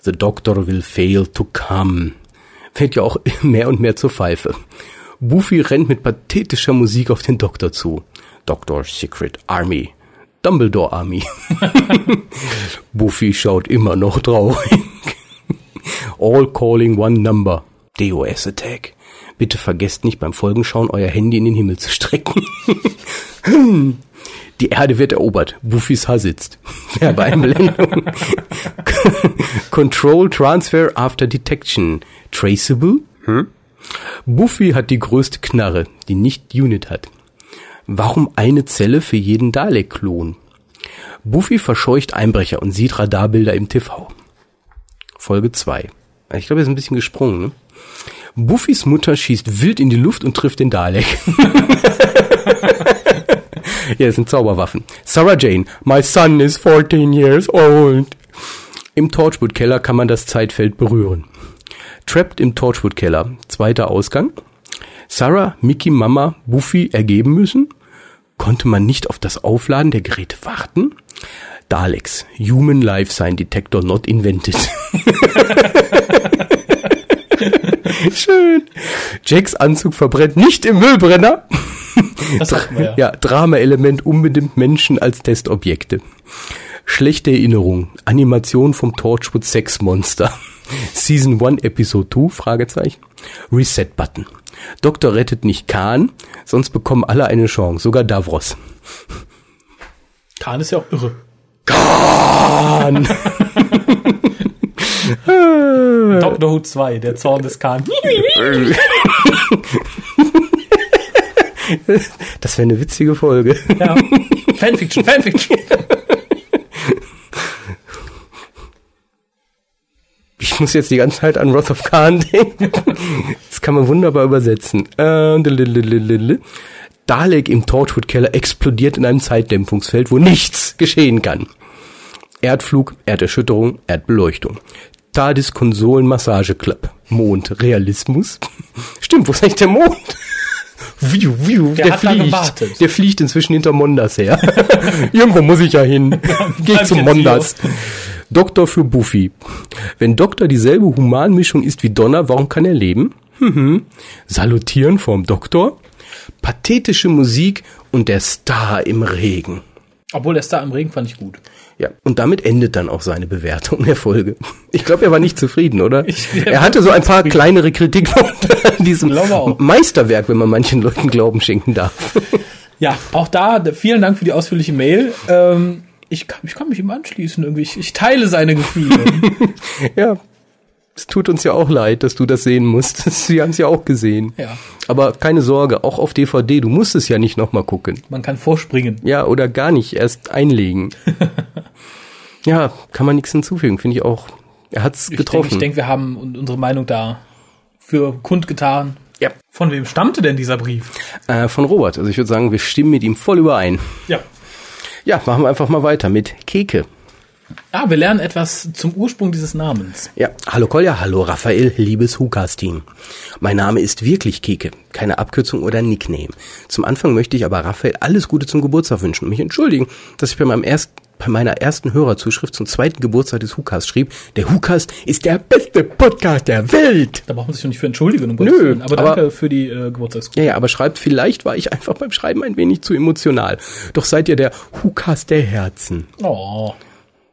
The Doctor will fail to come. Fällt ja auch mehr und mehr zur Pfeife. Buffy rennt mit pathetischer Musik auf den Doktor zu. Doctor's Secret Army. Dumbledore Army. Buffy schaut immer noch traurig. All calling one number. DOS Attack. Bitte vergesst nicht beim Folgenschauen euer Handy in den Himmel zu strecken. Die Erde wird erobert. Buffys Haar sitzt. Werbeeinblendung. Control Transfer After Detection. Traceable? Hm? Buffy hat die größte Knarre, die nicht Unit hat. Warum eine Zelle für jeden Dalek-Klon? Buffy verscheucht Einbrecher und sieht Radarbilder im TV. Folge 2. Ich glaube, er ist ein bisschen gesprungen. Ne? Buffys Mutter schießt wild in die Luft und trifft den Dalek. ja, das sind Zauberwaffen. Sarah Jane, my son is 14 years old. Im Torchwood-Keller kann man das Zeitfeld berühren. Trapped im Torchwood-Keller, zweiter Ausgang. Sarah, Mickey, Mama, Buffy ergeben müssen. Konnte man nicht auf das Aufladen der Geräte warten? Daleks, Human Life Sign Detector not invented. Schön. Jacks Anzug verbrennt nicht im Müllbrenner. Das wir, ja. ja, Drama-Element unbedingt Menschen als Testobjekte. Schlechte Erinnerung. Animation vom Torchwood Sex Monster. Season 1 Episode 2? Fragezeichen. Reset Button. Doktor rettet nicht Khan, sonst bekommen alle eine Chance, sogar Davros. Khan ist ja auch irre. Khan! Doctor Who 2, der Zorn des Khan. das wäre eine witzige Folge. Ja. Fanfiction, Fanfiction. Ich muss jetzt die ganze Zeit an Wrath of Khan denken. Das kann man wunderbar übersetzen. Äh, Dalek im Torchwood-Keller explodiert in einem Zeitdämpfungsfeld, wo nichts geschehen kann. Erdflug, Erderschütterung, Erdbeleuchtung. TARDIS Konsolen Massage Club. Mond, Realismus. Stimmt, wo ist eigentlich der Mond? Wiu, wiu, Der der, fliegt. Der fliegt inzwischen hinter Mondas her. Irgendwo muss ich ja hin. Geh zum Mondas. Doktor für Buffy. Wenn Doktor dieselbe Humanmischung ist wie Donner, warum kann er leben? Mhm. Salutieren vom Doktor. Pathetische Musik und der Star im Regen. Obwohl der Star im Regen fand ich gut. Ja, und damit endet dann auch seine Bewertung der Folge. Ich glaube, er war nicht zufrieden, oder? Ich- er hatte so ein paar kleinere Kritikpunkte an diesem. Meisterwerk, wenn man manchen Leuten Glauben schenken darf. Ja, auch da, vielen Dank für die ausführliche Mail. Ähm, ich, kann, ich kann mich ihm anschließen irgendwie. Ich, ich teile seine Gefühle. ja, es tut uns ja auch leid, dass du das sehen musstest. Wir haben es ja auch gesehen. Ja. Aber keine Sorge, auch auf DVD, du musst es ja nicht nochmal gucken. Man kann vorspringen. Ja, oder gar nicht erst einlegen. ja, kann man nichts hinzufügen, finde ich auch. Er hat's Ich getroffen. denke, ich denk, wir haben un- unsere Meinung da für kundgetan. Ja. Von wem stammte denn dieser Brief? Äh, von Robert. Also ich würde sagen, wir stimmen mit ihm voll überein. Ja. Ja, machen wir einfach mal weiter mit Keke. Ah, wir lernen etwas zum Ursprung dieses Namens. Ja, hallo Kolja, hallo Raphael, liebes Hukas-Team. Mein Name ist wirklich Keke, keine Abkürzung oder Nickname. Zum Anfang möchte ich aber Raphael alles Gute zum Geburtstag wünschen und mich entschuldigen, dass ich bei meinem ersten bei meiner ersten Hörerzuschrift zum zweiten Geburtstag des Hukas schrieb, der Hukas ist der beste Podcast der Welt. Da braucht man sich doch nicht für entschuldigen. Um Nö, aber danke für die äh, Geburtstagsgrüße. Ja, ja, aber schreibt, vielleicht war ich einfach beim Schreiben ein wenig zu emotional. Doch seid ihr der Hukas der Herzen. Oh.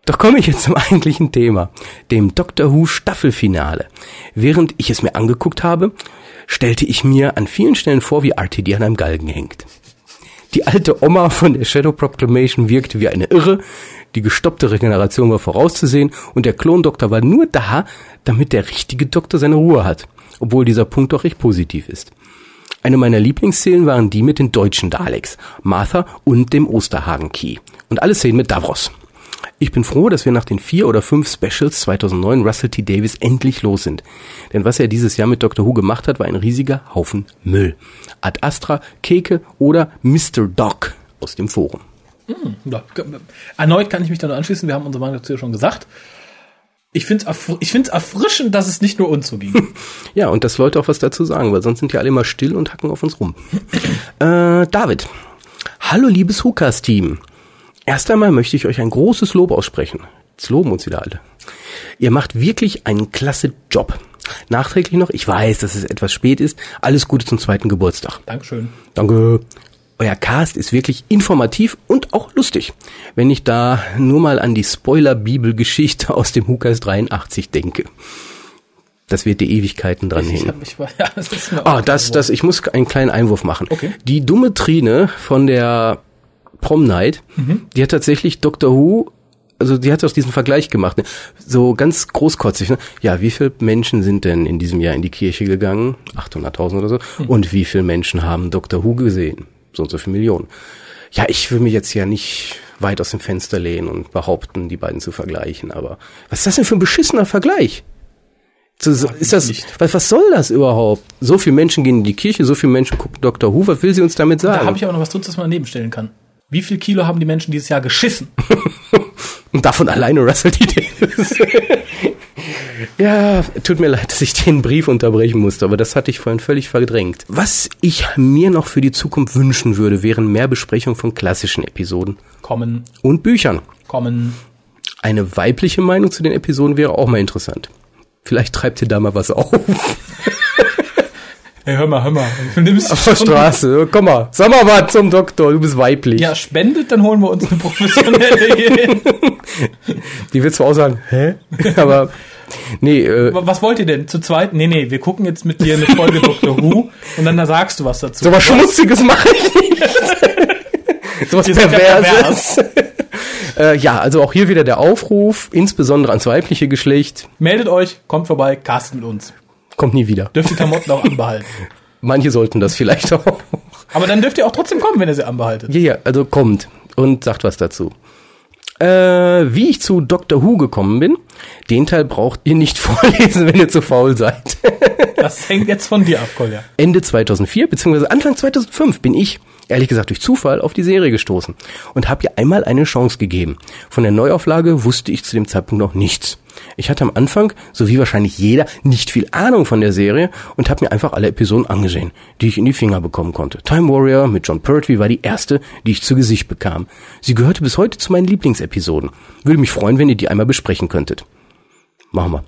Doch komme ich jetzt zum eigentlichen Thema, dem Doctor Who Staffelfinale. Während ich es mir angeguckt habe, stellte ich mir an vielen Stellen vor, wie RTD an einem Galgen hängt. Die alte Oma von der Shadow Proclamation wirkte wie eine Irre, die gestoppte Regeneration war vorauszusehen und der Klondoktor war nur da, damit der richtige Doktor seine Ruhe hat, obwohl dieser Punkt doch recht positiv ist. Eine meiner Lieblingsszenen waren die mit den deutschen Daleks, Martha und dem Osterhagen-Key. Und alle Szenen mit Davros. Ich bin froh, dass wir nach den vier oder fünf Specials 2009 Russell T. Davis endlich los sind. Denn was er dieses Jahr mit Dr. Who gemacht hat, war ein riesiger Haufen Müll. Ad Astra, Keke oder Mr. Doc aus dem Forum. Ja, g- erneut kann ich mich da nur anschließen. Wir haben unsere Meinung dazu ja schon gesagt. Ich finde es ich find's erfrischend, dass es nicht nur uns so ging. Ja, und dass Leute auch was dazu sagen, weil sonst sind die alle immer still und hacken auf uns rum. äh, David. Hallo liebes Hukas-Team. Erst einmal möchte ich euch ein großes Lob aussprechen. Jetzt loben uns wieder alle. Ihr macht wirklich einen klasse Job. Nachträglich noch, ich weiß, dass es etwas spät ist. Alles Gute zum zweiten Geburtstag. Dankeschön. Danke. Euer Cast ist wirklich informativ und auch lustig. Wenn ich da nur mal an die Spoiler-Bibel-Geschichte aus dem Hukas 83 denke. Das wird die Ewigkeiten dran hängen. ja, das Ah, das, das, ich muss einen kleinen Einwurf machen. Okay. Die dumme Trine von der Prom Night, Mhm. die hat tatsächlich Doctor Who, also die hat auch diesen Vergleich gemacht, ne? so ganz großkotzig. Ne? Ja, wie viele Menschen sind denn in diesem Jahr in die Kirche gegangen? 800.000 oder so. Mhm. Und wie viele Menschen haben Doctor Who gesehen? So und so viele Millionen. Ja, ich will mich jetzt ja nicht weit aus dem Fenster lehnen und behaupten, die beiden zu vergleichen, aber was ist das denn für ein beschissener Vergleich? So, so, ist das, was, was soll das überhaupt? So viele Menschen gehen in die Kirche, so viele Menschen gucken Dr. Who, was will sie uns damit sagen? Da habe ich aber noch was drunter, das man daneben stellen kann. Wie viel Kilo haben die Menschen dieses Jahr geschissen? Und davon alleine Russell T. Davis. ja, tut mir leid, dass ich den Brief unterbrechen musste, aber das hatte ich vorhin völlig verdrängt. Was ich mir noch für die Zukunft wünschen würde, wären mehr Besprechungen von klassischen Episoden Kommen, und Büchern. kommen. Eine weibliche Meinung zu den Episoden wäre auch mal interessant. Vielleicht treibt ihr da mal was auf. Hey, hör mal, hör mal. Nimmst Auf der Straße. Komm mal, sag mal was zum Doktor, du bist weiblich. Ja, spendet, dann holen wir uns eine professionelle hier hin. Die wird zwar auch sagen, hä? Aber nee, äh, Was wollt ihr denn? Zu zweit? Nee, nee, wir gucken jetzt mit dir eine Folge Dr. Who und dann da sagst du was dazu. so was Schmutziges mache ich nicht. so was seid ja Perverses. äh, ja, also auch hier wieder der Aufruf, insbesondere ans weibliche Geschlecht, Meldet euch, kommt vorbei, castet mit uns. Kommt nie wieder. Dürft die Klamotten auch anbehalten. Manche sollten das vielleicht auch. Aber dann dürft ihr auch trotzdem kommen, wenn ihr sie anbehaltet. Ja, ja, also kommt und sagt was dazu. Äh, wie ich zu Dr. Who gekommen bin, den Teil braucht ihr nicht vorlesen, wenn ihr zu faul seid. Das hängt jetzt von dir ab, Kolja. Ende 2004 bzw. Anfang 2005 bin ich, ehrlich gesagt durch Zufall, auf die Serie gestoßen und habe ihr einmal eine Chance gegeben. Von der Neuauflage wusste ich zu dem Zeitpunkt noch nichts. Ich hatte am Anfang, so wie wahrscheinlich jeder, nicht viel Ahnung von der Serie und habe mir einfach alle Episoden angesehen, die ich in die Finger bekommen konnte. Time Warrior mit John Pertwee war die erste, die ich zu Gesicht bekam. Sie gehörte bis heute zu meinen Lieblingsepisoden. Würde mich freuen, wenn ihr die einmal besprechen könntet. Machen wir.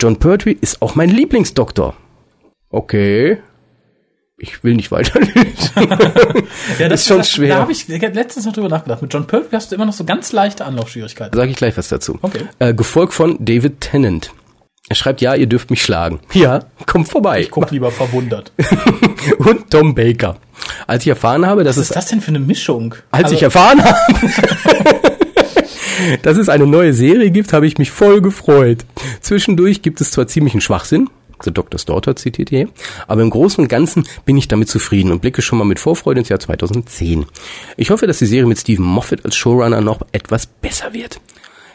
John Pertwee ist auch mein Lieblingsdoktor. Okay. Ich will nicht weiterlesen. Ja, Ist schon das, schwer. Da habe ich letztens noch drüber nachgedacht. Mit John Pertwee hast du immer noch so ganz leichte Anlaufschwierigkeiten. Sage ich gleich was dazu. Okay. Äh, gefolgt von David Tennant. Er schreibt, ja, ihr dürft mich schlagen. Ja, kommt vorbei. Ich guck lieber verwundert. Und Tom Baker. Als ich erfahren habe, dass Was es ist das denn für eine Mischung? Als Also, ich erfahren habe, dass es eine neue Serie gibt, habe ich mich voll gefreut. Zwischendurch gibt es zwar ziemlichen Schwachsinn, The Doctor's Daughter zitiert hier, aber im Großen und Ganzen bin ich damit zufrieden und blicke schon mal mit Vorfreude ins Jahr 2010. Ich hoffe, dass die Serie mit Stephen Moffat als Showrunner noch etwas besser wird.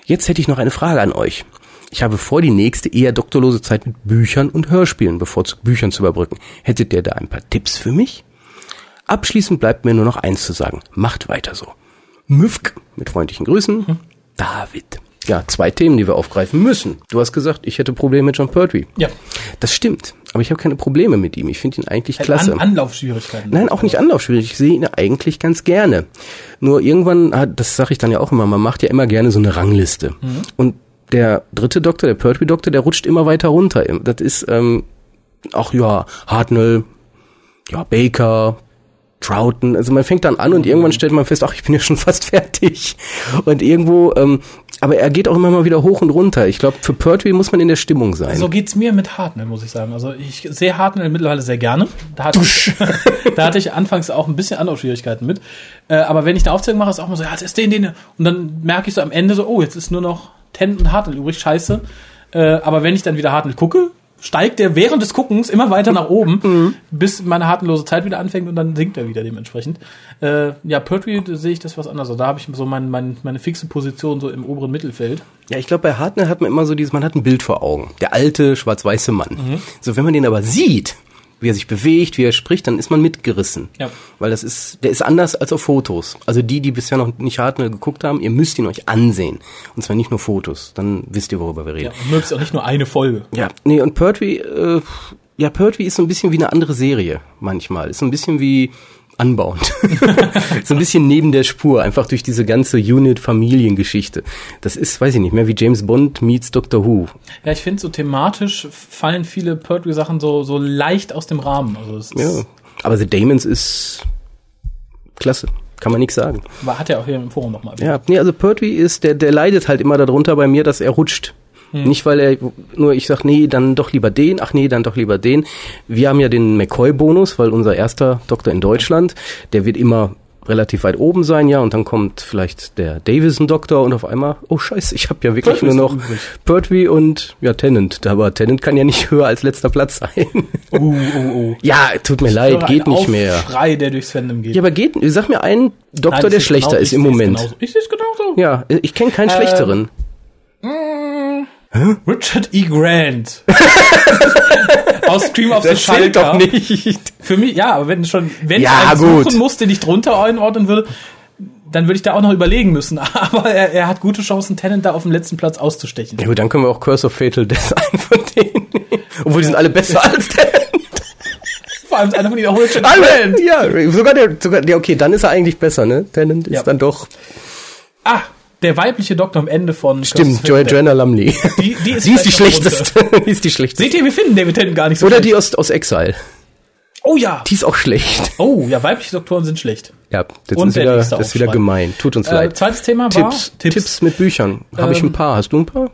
Jetzt hätte ich noch eine Frage an euch. Ich habe vor, die nächste eher doktorlose Zeit mit Büchern und Hörspielen, bevorzugt Büchern zu überbrücken. Hättet ihr da ein paar Tipps für mich? Abschließend bleibt mir nur noch eins zu sagen. Macht weiter so. Müfk, mit freundlichen Grüßen, David. Ja, zwei Themen, die wir aufgreifen müssen. Du hast gesagt, ich hätte Probleme mit John Pertwee. Ja, Das stimmt, aber ich habe keine Probleme mit ihm. Ich finde ihn eigentlich klasse. An Anlaufschwierigkeiten. Nein, auch nicht anlaufschwierig. Ich sehe ihn eigentlich ganz gerne. Nur irgendwann, hat- das sage ich dann ja auch immer, man macht ja immer gerne so eine Rangliste. Und der dritte Doktor, der Pertwee-Doktor, der rutscht immer weiter runter. Das ist ähm, auch, ja, Hartnell, ja, Baker, Troughton. Also man fängt dann an und irgendwann stellt man fest, ach, ich bin ja schon fast fertig. Und irgendwo, ähm, aber er geht auch immer mal wieder hoch und runter. Ich glaube, für Pertwee muss man in der Stimmung sein. So geht's mir mit Hartnell, muss ich sagen. Also ich sehe Hartnell mittlerweile sehr gerne. Da hatte, ich, da hatte ich anfangs auch ein bisschen Anlaufschwierigkeiten mit. Äh, aber wenn ich eine Aufzählung mache, ist auch mal so, ja, das ist den, den. Und dann merke ich so am Ende so, oh, jetzt ist nur noch Tennant und Hartnell übrig, scheiße. Äh, aber wenn ich dann wieder Hartnell gucke, steigt der während des Guckens immer weiter nach oben, bis meine hartenlose Zeit wieder anfängt und dann sinkt er wieder dementsprechend. Äh, ja, Pertwee sehe ich das was anderes. Also Da habe ich so mein, mein, meine fixe Position so im oberen Mittelfeld. Ja, ich glaube, bei Hartnell hat man immer so dieses, man hat ein Bild vor Augen. Der alte, schwarz-weiße Mann. So, wenn man den aber sieht, wie er sich bewegt, wie er spricht, dann ist man mitgerissen. Ja. Weil das ist, der ist anders als auf Fotos. Also die, die bisher noch nicht Hartnell geguckt haben, ihr müsst ihn euch ansehen. Und zwar nicht nur Fotos. Dann wisst ihr, worüber wir reden. Ja, und mögst auch nicht nur eine Folge. Ja, nee, und Pertwee, äh, ja, Pertwee ist so ein bisschen wie eine andere Serie manchmal. Ist so ein bisschen wie Unbound. so ein bisschen neben der Spur, einfach durch diese ganze Unit-Familiengeschichte. Das ist, weiß ich nicht, mehr wie James Bond meets Doctor Who. Ja, ich finde so thematisch fallen viele Pertwee-Sachen so, so leicht aus dem Rahmen. Also Ja. Aber The Damons ist klasse. Kann man nichts sagen. war, hat er auch hier im Forum nochmal. Ja, nee, also Pertwee ist, der, der leidet halt immer darunter bei mir, dass er rutscht. Nicht, weil er nur ich sag, nee, dann doch lieber den, ach nee, dann doch lieber den. Wir haben ja den McCoy-Bonus, weil unser erster Doktor in Deutschland, der wird immer relativ weit oben sein, ja, und dann kommt vielleicht der Davison-Doktor und auf einmal, oh scheiße, ich habe ja wirklich Pertwee nur noch. Pertwee und ja, Tennant. Aber Tennant kann ja nicht höher als letzter Platz sein. Oh, oh, oh. ja, tut mir leid, geht nicht mehr. Schrei, der durchs Fandom geht. Ja, aber geht, sag mir einen Doktor, Nein, der ich schlechter genau- ist ich im Moment. Genauso. Ich sehe es genauso. Ja, ich kenne keinen Ähm, schlechteren. Richard E. Grant. Aus Scream of the Das zählt Schalker. doch nicht. Für mich, ja, aber wenn schon, wenn Ja, ich einen suchen muss, den ich drunter einordnen würde, dann würde ich da auch noch überlegen müssen. Aber er, er hat gute Chancen, Tennant da auf dem letzten Platz auszustechen. Ja gut, dann können wir auch Curse of Fatal Death ein von denen. Obwohl die sind alle besser als der. Vor allem ist einer von ihnen auch Richard E. Alle, ja, sogar der, sogar, ja, okay, dann ist er eigentlich besser, ne? Tennant ist Ja. dann doch, Ah, der weibliche Doktor am Ende von stimmt, jo. Joanna Lumley. Die, die ist, Die ist die schlechteste. die ist die schlechteste. Seht ihr, wir finden David Tennant gar nicht so Oder schlecht. die aus, aus Exile. Oh ja. Die ist auch schlecht. Oh, ja, weibliche Doktoren sind schlecht. Ja, das Und ist der wieder, das ist wieder gemein. Tut uns Äh, leid. zweites Thema war Tipps, Tipps, mit Büchern. Habe ich Ähm, ein paar. Hast du ein paar?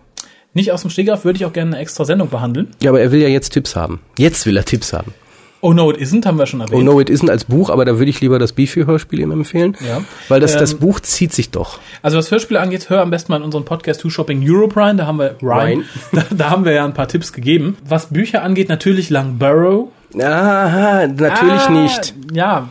Nicht aus dem Stegreif würde ich auch gerne eine extra Sendung behandeln. Ja, aber er will ja jetzt Tipps haben. Jetzt will er Tipps haben. Oh no, it isn't, haben wir schon erwähnt. Oh no, it isn't als Buch, aber da würde ich lieber das Bifi-Hörspiel ihm empfehlen. Ja. Weil das, das Ähm, Buch zieht sich doch. Also was Hörspiele angeht, hör am besten mal in unseren Podcast Two Shopping Europe rein. Da haben wir Ryan. Ryan. Da, da haben wir ja ein paar Tipps gegeben. Was Bücher angeht, natürlich Langbarrow. Aha, natürlich Ah, nicht. Ja,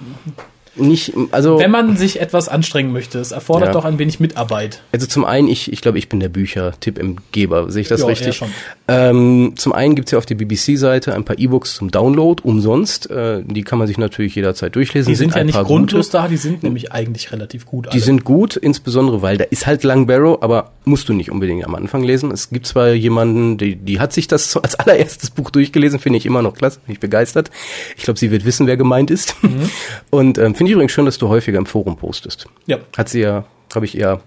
Nicht, also, Wenn man sich etwas anstrengen möchte, es erfordert Ja. doch ein wenig Mitarbeit. also zum einen, ich, ich glaube, ich bin der Bücher-Tipp-Geber. Sehe ich das Ja, richtig? eher schon. Ähm, zum einen gibt's ja auf der BBC-Seite ein paar E-Books zum Download, umsonst. Äh, die kann man sich natürlich jederzeit durchlesen. Die sind ja ein nicht grundlos gute. da, die sind nämlich eigentlich relativ gut. Die sind gut, insbesondere weil da ist halt Lang Barrow, aber musst du nicht unbedingt am Anfang lesen. Es gibt zwar jemanden, die, die hat sich das als allererstes Buch durchgelesen, finde ich immer noch klasse, bin ich begeistert. Ich glaube, sie wird wissen, wer gemeint ist. Mhm. Und ähm, finde ich übrigens schön, dass du häufiger im Forum postest. Ja. Hat sie ja, habe ich eher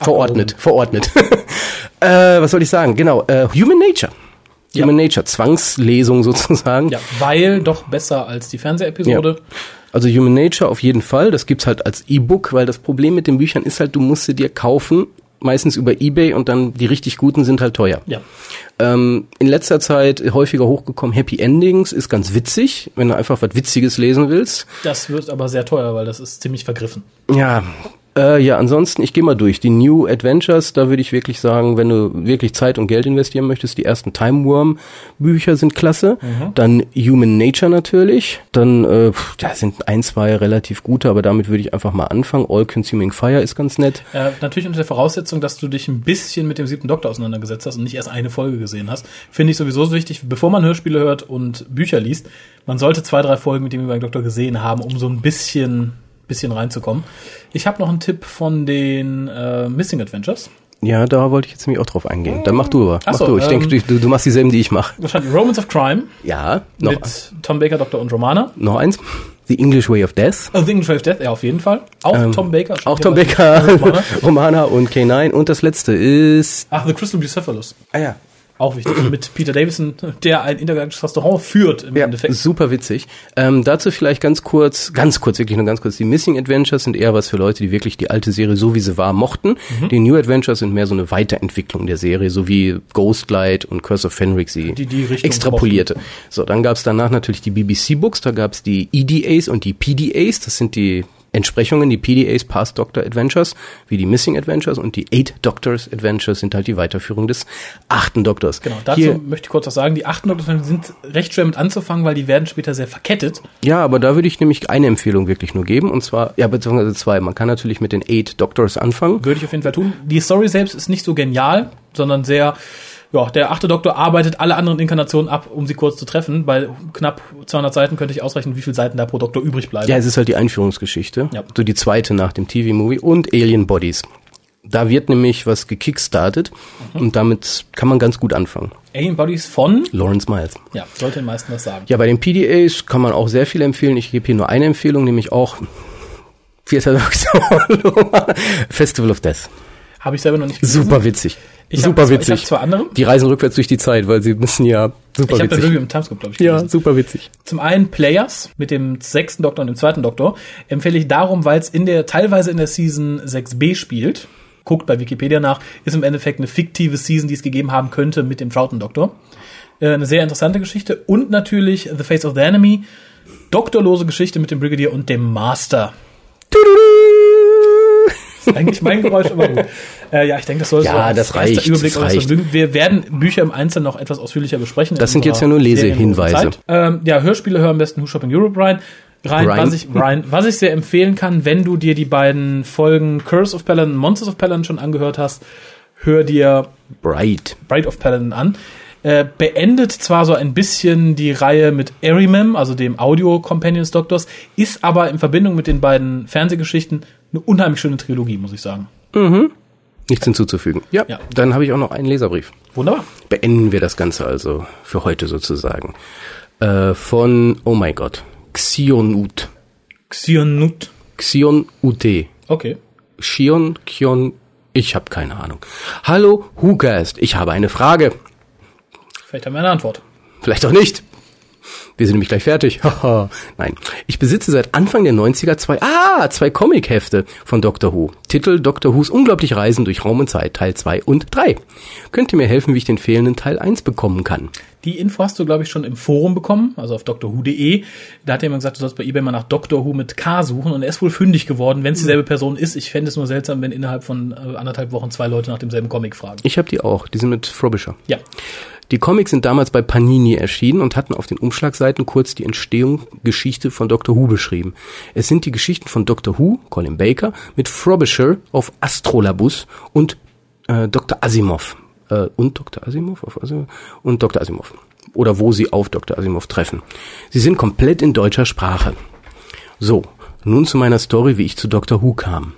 verordnet. Verordnet. äh, was soll ich sagen? Genau, äh, Human Nature. Ja. Human Nature, Zwangslesung sozusagen. Ja, weil doch besser als die Fernsehepisode. Also Human Nature auf jeden Fall. Das gibt's halt als E-Book, weil das Problem mit den Büchern ist halt, du musst sie dir kaufen, meistens über Ebay und dann die richtig guten sind halt teuer. Ja. Ähm, in letzter Zeit häufiger hochgekommen, Happy Endings ist ganz witzig, wenn du einfach was Witziges lesen willst. Das wird aber sehr teuer, weil das ist ziemlich vergriffen. Ja, äh, ja, ansonsten, ich gehe mal durch. Die New Adventures, da würde ich wirklich sagen, wenn du wirklich Zeit und Geld investieren möchtest, die ersten Time Worm Bücher sind klasse. Dann Human Nature natürlich. Dann, äh, da sind ein, zwei relativ gute, aber damit würde ich einfach mal anfangen. All Consuming Fire ist ganz nett. Äh, natürlich unter der Voraussetzung, dass du dich ein bisschen mit dem siebten Doktor auseinandergesetzt hast und nicht erst eine Folge gesehen hast. Finde ich sowieso so wichtig, bevor man Hörspiele hört und Bücher liest. Man sollte zwei, drei Folgen mit dem jeweiligen Doktor gesehen haben, um so ein bisschen, bisschen reinzukommen. Ich habe noch einen Tipp von den äh, Missing Adventures. Ja, da wollte ich jetzt nämlich auch drauf eingehen. Dann mach du aber. Ach Mach so, du. Ich ähm, denke, du, du machst dieselben, die ich mache. Wahrscheinlich Romance of Crime Ja, noch, mit Tom Baker, Doktor und Romana. noch eins. The English Way of Death. Oh, The English Way of Death, ja, auf jeden Fall. Auch Ähm, Tom Baker. Auch Tom Baker, Romana. Romana und K9. Und das letzte ist... Ach, The Crystal Bucephalus. Ah ja, Auch wichtig. mit Peter Davison, der ein intergalaktisches Restaurant führt im Ja, Endeffekt. super witzig. Ähm, dazu vielleicht ganz kurz, ganz kurz, wirklich nur ganz kurz. Die Missing Adventures sind eher was für Leute, die wirklich die alte Serie so wie sie war mochten. Mhm. Die New Adventures sind mehr so eine Weiterentwicklung der Serie, so wie Ghostlight und Curse of Fenric sie Die- die extrapolierte. So, dann gab's danach natürlich die BBC-Books, da gab's die EDAs und die PDAs, das sind die Entsprechungen, die PDAs, Past Doctor Adventures, wie die Missing Adventures und die Eight Doctors Adventures sind halt die Weiterführung des achten Doktors. Genau, dazu Hier, möchte ich kurz was sagen. Die achten Doktor sind recht schwer mit anzufangen, weil die werden später sehr verkettet. Ja, aber da würde ich nämlich eine Empfehlung wirklich nur geben, und zwar, ja, beziehungsweise zwei. Man kann natürlich mit den Eight Doctors anfangen. Würde ich auf jeden Fall tun. Die Story selbst ist nicht so genial, sondern sehr, ja, der achte Doktor arbeitet alle anderen Inkarnationen ab, um sie kurz zu treffen. Bei knapp 200 Seiten könnte ich ausrechnen, wie viele Seiten da pro Doktor übrig bleiben. Ja, es ist halt die Einführungsgeschichte. Ja. So die zweite nach dem TV-Movie und Alien Bodies. Da wird nämlich was gekickstartet und damit kann man ganz gut anfangen. Alien Bodies von, Lawrence Miles. ja, sollte den meisten was sagen. Ja, bei den PDAs kann man auch sehr viel empfehlen. Ich gebe hier nur eine Empfehlung, nämlich auch Doktor Festival of Death. Habe ich selber noch nicht gelesen. Super witzig. Ich hab super Ich witzig. habe zwei andere. Die reisen rückwärts durch die Zeit, weil sie müssen ja super Ich habe das witzig. Review im Timescope, glaube ich, Ja, gelesen. super witzig. Zum einen Players mit dem sechsten Doktor und dem zweiten Doktor. Empfehle ich darum, weil es in der, teilweise in der Season 6b spielt. Guckt bei Wikipedia nach. Ist im Endeffekt eine fiktive Season, die es gegeben haben könnte mit dem Troughton Doktor. Äh, eine sehr interessante Geschichte. Und natürlich The Face of the Enemy. Doktorlose Geschichte mit dem Brigadier und dem Master. ist eigentlich mein Geräusch, aber gut. Äh, ja, ich denke, das soll Ja, so das reicht, Überblick das reicht. Wir werden Bücher im Einzelnen noch etwas ausführlicher besprechen. Das in sind jetzt ja nur Lesehinweise. Ähm, ja, Hörspiele hören am besten Who Shopping Europe rein. Rein, Rein. Was, ich, rein, was ich sehr empfehlen kann, wenn du dir die beiden Folgen Curse of Paladin und Monsters of Paladin schon angehört hast, hör dir Bright. Bride of Paladin an. Äh, beendet zwar so ein bisschen die Reihe mit Erimem, also dem Audio Companions Doctors, ist aber in Verbindung mit den beiden Fernsehgeschichten eine unheimlich schöne Trilogie, muss ich sagen. Nichts hinzuzufügen. Ja. Ja. Dann habe ich auch noch einen Leserbrief. Wunderbar. Beenden wir das Ganze also für heute sozusagen. Äh, von, oh mein Gott, Xionut. Xionut. Xion UT. Okay. Xion, Kion, ich habe keine Ahnung. Hallo, Hugast, ich habe eine Frage. Vielleicht haben wir eine Antwort. Vielleicht auch nicht. Wir sind nämlich gleich fertig. Nein. Ich besitze seit Anfang der 90er zwei, ah, zwei Comic-Hefte von Doctor Who. Titel Doctor Who's unglaubliche Reisen durch Raum und Zeit, Teil 2 und 3. Könnt ihr mir helfen, wie ich den fehlenden Teil 1 bekommen kann? Die Info hast du, glaube ich, schon im Forum bekommen, also auf drwho.de. Da hat jemand gesagt, du sollst bei eBay mal nach Doctor Who mit K suchen und er ist wohl fündig geworden, wenn es dieselbe Person ist. Ich fände es nur seltsam, wenn innerhalb von äh, anderthalb Wochen zwei Leute nach demselben Comic fragen. Ich habe die auch. Die sind mit Frobisher. Ja. Die Comics sind damals bei Panini erschienen und hatten auf den Umschlagseiten kurz die Entstehung Geschichte von Dr. Who beschrieben. Es sind die Geschichten von Dr. Who, Colin Baker, mit Frobisher auf Astrolabus und äh, Dr. Asimov. Äh, und Dr. Asimov auf Asimov und Dr. Asimov. Oder wo sie auf Dr. Asimov treffen. Sie sind komplett in deutscher Sprache. So, nun zu meiner Story, wie ich zu Dr. Who kam.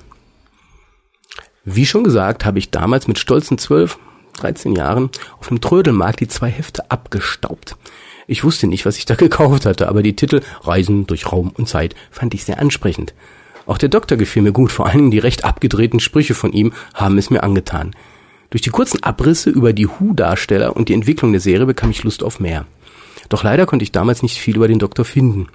Wie schon gesagt, habe ich damals mit stolzen 12, 13 Jahren auf dem Trödelmarkt die zwei Hefte abgestaubt. Ich wusste nicht, was ich da gekauft hatte, aber die Titel Reisen durch Raum und Zeit fand ich sehr ansprechend. Auch der Doktor gefiel mir gut, vor allem die recht abgedrehten Sprüche von ihm haben es mir angetan. Durch die kurzen Abrisse über die Who-Darsteller und die Entwicklung der Serie bekam ich Lust auf mehr. Doch leider konnte ich damals nicht viel über den Doktor finden.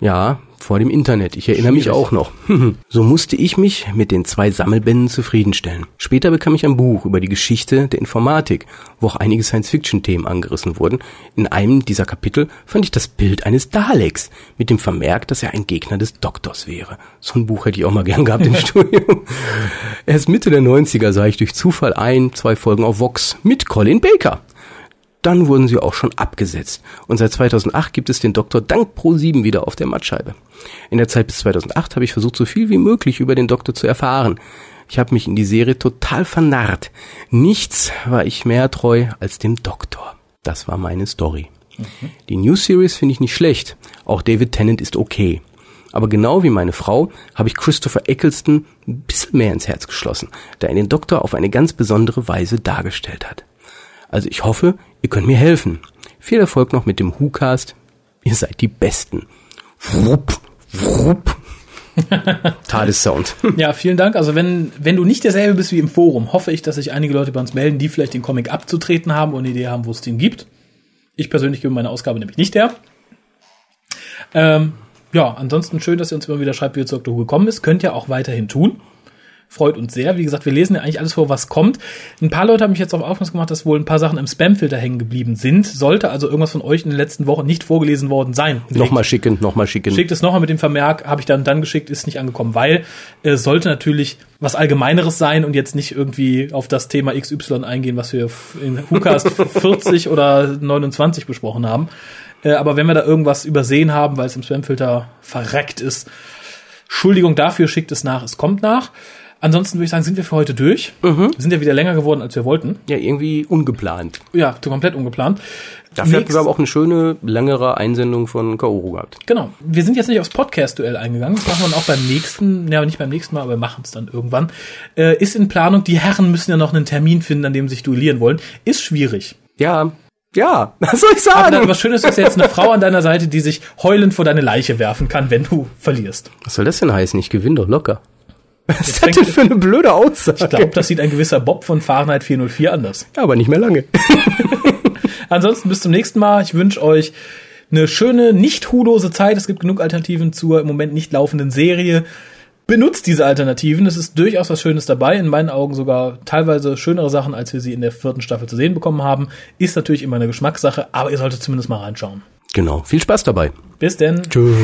Ja, vor dem Internet. Ich erinnere mich auch noch. so musste ich mich mit den zwei Sammelbänden zufriedenstellen. Später bekam ich ein Buch über die Geschichte der Informatik, wo auch einige Science-Fiction-Themen angerissen wurden. In einem dieser Kapitel fand ich das Bild eines Daleks mit dem Vermerk, dass er ein Gegner des Doktors wäre. So ein Buch hätte ich auch mal gern gehabt im Studium. Erst Mitte der 90er sah ich durch Zufall ein, zwei Folgen auf Vox mit Colin Baker dann wurden sie auch schon abgesetzt. Und seit 2008 gibt es den Doktor dank Pro7 wieder auf der Mattscheibe. In der Zeit bis 2008 habe ich versucht, so viel wie möglich über den Doktor zu erfahren. Ich habe mich in die Serie total vernarrt. Nichts war ich mehr treu als dem Doktor. Das war meine Story. Mhm. Die New Series finde ich nicht schlecht. Auch David Tennant ist okay. Aber genau wie meine Frau habe ich Christopher Eccleston ein bisschen mehr ins Herz geschlossen, da er den Doktor auf eine ganz besondere Weise dargestellt hat. Also ich hoffe, ihr könnt mir helfen. Viel Erfolg noch mit dem WhoCast. Ihr seid die Besten. Wupp, wupp. Tadessound. Ja, vielen Dank. Also wenn, wenn du nicht derselbe bist wie im Forum, hoffe ich, dass sich einige Leute bei uns melden, die vielleicht den Comic abzutreten haben und eine Idee haben, wo es den gibt. Ich persönlich gebe meine Ausgabe nämlich nicht her. Ähm, ja, ansonsten schön, dass ihr uns immer wieder schreibt, wie ihr zu Dr. Who gekommen ist. Könnt ihr auch weiterhin tun freut uns sehr. Wie gesagt, wir lesen ja eigentlich alles vor, was kommt. Ein paar Leute haben mich jetzt auf aufmerksam gemacht, dass wohl ein paar Sachen im Spamfilter hängen geblieben sind. Sollte also irgendwas von euch in den letzten Wochen nicht vorgelesen worden sein. Nochmal schicken, nochmal schicken. Schickt es nochmal mit dem Vermerk, habe ich dann dann geschickt, ist nicht angekommen, weil es äh, sollte natürlich was Allgemeineres sein und jetzt nicht irgendwie auf das Thema XY eingehen, was wir in WhoCast 40 oder 29 besprochen haben. Äh, aber wenn wir da irgendwas übersehen haben, weil es im Spamfilter verreckt ist, Entschuldigung dafür, schickt es nach, es kommt nach. Ansonsten würde ich sagen, sind wir für heute durch. Mhm. Wir sind ja wieder länger geworden, als wir wollten. Ja, irgendwie ungeplant. Ja, komplett ungeplant. Dafür hatten wir aber auch eine schöne, längere Einsendung von Kaoru gehabt. Genau. Wir sind jetzt nicht aufs Podcast-Duell eingegangen. Das machen wir auch beim nächsten, ja, nicht beim nächsten Mal, aber wir machen es dann irgendwann. Äh, ist in Planung. Die Herren müssen ja noch einen Termin finden, an dem sie sich duellieren wollen. Ist schwierig. Ja, ja, was soll ich sagen? Aber dann, was Schönes ist jetzt eine Frau an deiner Seite, die sich heulend vor deine Leiche werfen kann, wenn du verlierst. Was soll das denn heißen? Ich gewinne doch locker. Was ist das denn für eine blöde Aussage? Ich glaube, das sieht ein gewisser Bob von Fahrenheit 404 anders. Ja, aber nicht mehr lange. Ansonsten bis zum nächsten Mal. Ich wünsche euch eine schöne, nicht hulose Zeit. Es gibt genug Alternativen zur im Moment nicht laufenden Serie. Benutzt diese Alternativen. Es ist durchaus was Schönes dabei. In meinen Augen sogar teilweise schönere Sachen, als wir sie in der vierten Staffel zu sehen bekommen haben. Ist natürlich immer eine Geschmackssache, aber ihr solltet zumindest mal reinschauen. Genau. Viel Spaß dabei. Bis denn. Tschüss.